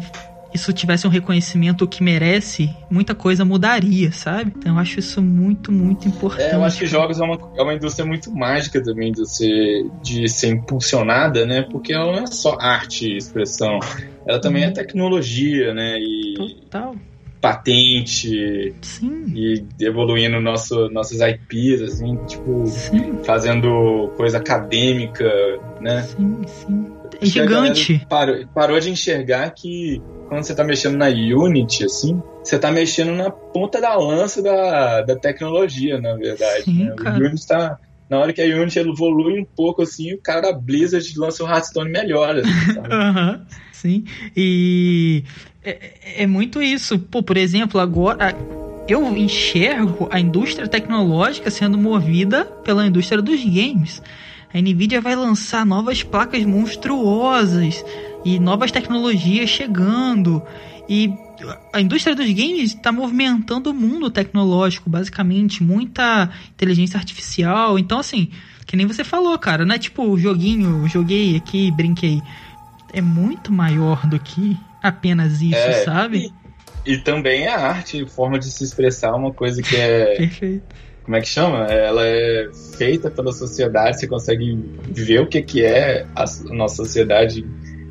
isso tivesse um reconhecimento que merece, muita coisa mudaria, sabe? Então eu acho isso muito, muito importante. É, eu acho que jogos é uma, é uma indústria muito mágica também de ser, de ser impulsionada, né? Porque ela não é só arte e expressão, ela também é uhum. tecnologia, né? E Total. Patente. Sim. E evoluindo nosso, nossas IPs, assim, tipo, sim. fazendo coisa acadêmica, né? Sim, sim. É gigante. Parou, parou de enxergar que quando você está mexendo na Unity, assim, você está mexendo na ponta da lança da, da tecnologia, na verdade. Sim, né? O Unity tá. Na hora que a Unity evolui um pouco, assim, o cara da Blizzard lança o Hearthstone melhor. Assim, uhum, sim. E é, é muito isso. Pô, por exemplo, agora eu enxergo a indústria tecnológica sendo movida pela indústria dos games. A Nvidia vai lançar novas placas monstruosas e novas tecnologias chegando. E a indústria dos games está movimentando o mundo tecnológico, basicamente. Muita inteligência artificial. Então, assim, que nem você falou, cara, não é tipo o joguinho, joguei aqui, brinquei. É muito maior do que apenas isso, é, sabe? E, e, também a arte, forma de se expressar, uma coisa que é. Perfeito. Como é que chama? Ela é feita pela sociedade, você consegue ver o que, que é a nossa sociedade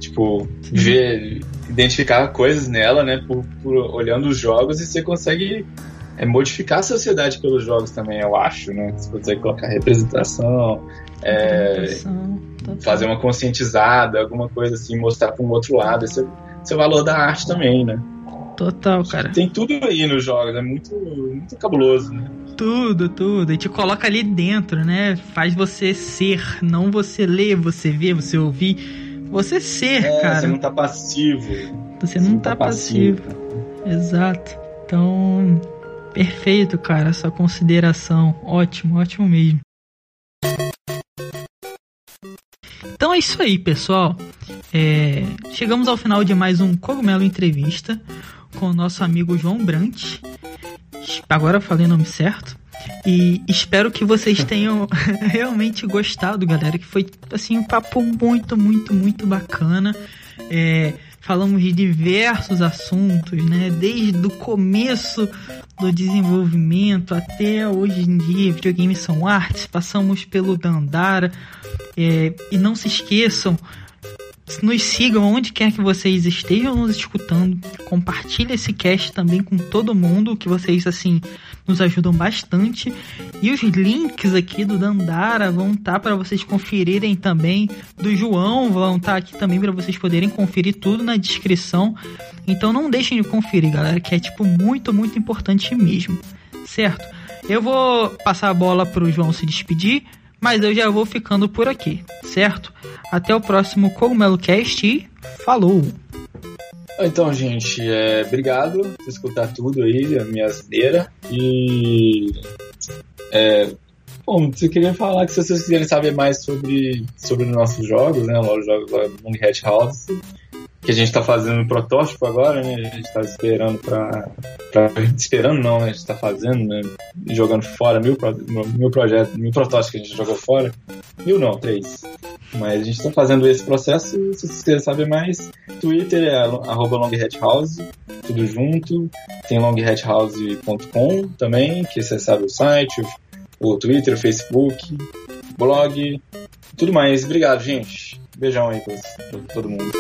Tipo, ver, identificar coisas nela, né? Por, por, olhando os jogos e você consegue é, modificar a sociedade pelos jogos também, eu acho, né? Você consegue colocar representação, é, fazer uma conscientizada, alguma coisa assim, mostrar para um outro lado. Esse é, o valor da arte também, né? Total, cara. Tem tudo aí nos jogos, é muito, muito cabuloso, né? Tudo, tudo. E te coloca ali dentro, né? Faz você ser, não você ler, você ver, você ouvir você ser, é, cara. Você não tá passivo. Você não, você tá, tá passivo. passivo. Exato. Então, perfeito, cara, essa consideração. Ótimo, ótimo mesmo. Então é isso aí, pessoal. É, chegamos ao final de mais um Cogumelo Entrevista com o nosso amigo João Brant. Agora eu falei o nome certo. E espero que vocês tenham realmente gostado, galera. Que foi assim um papo muito, muito, muito bacana. É, falamos de diversos assuntos, né? Desde o começo do desenvolvimento até hoje em dia, videogames são artes. Passamos pelo Dandara. É, e não se esqueçam nos sigam onde quer que vocês estejam nos escutando. Compartilhe esse cast também com todo mundo, que vocês assim nos ajudam bastante. E os links aqui do Dandara vão estar tá para vocês conferirem também. Do João vão estar tá aqui também para vocês poderem conferir tudo na descrição. Então não deixem de conferir, galera, que é tipo muito, muito importante mesmo. Certo? Eu vou passar a bola pro João se despedir mas eu já vou ficando por aqui, certo? Até o próximo Cogumelo Cast e falou! Então, gente, é, obrigado por escutar tudo aí, a minha asneira. E. É, bom, eu queria falar que se vocês quiserem saber mais sobre, sobre os nossos jogos, né? Os jogos da Long Hat House, que a gente está fazendo um protótipo agora, né? A gente está esperando para esperando não, né? A gente está fazendo, né? Jogando fora mil, mil projetos, mil protótipos que a gente jogou fora. Mil não, três. Mas a gente está fazendo esse processo. Se vocês quiserem saber mais, Twitter é arroba longhathouse, tudo junto. Tem longhathouse.com também, que você sabe o site, o, o Twitter, o Facebook, blog, tudo mais. Obrigado, gente. Beijão aí pra todo mundo.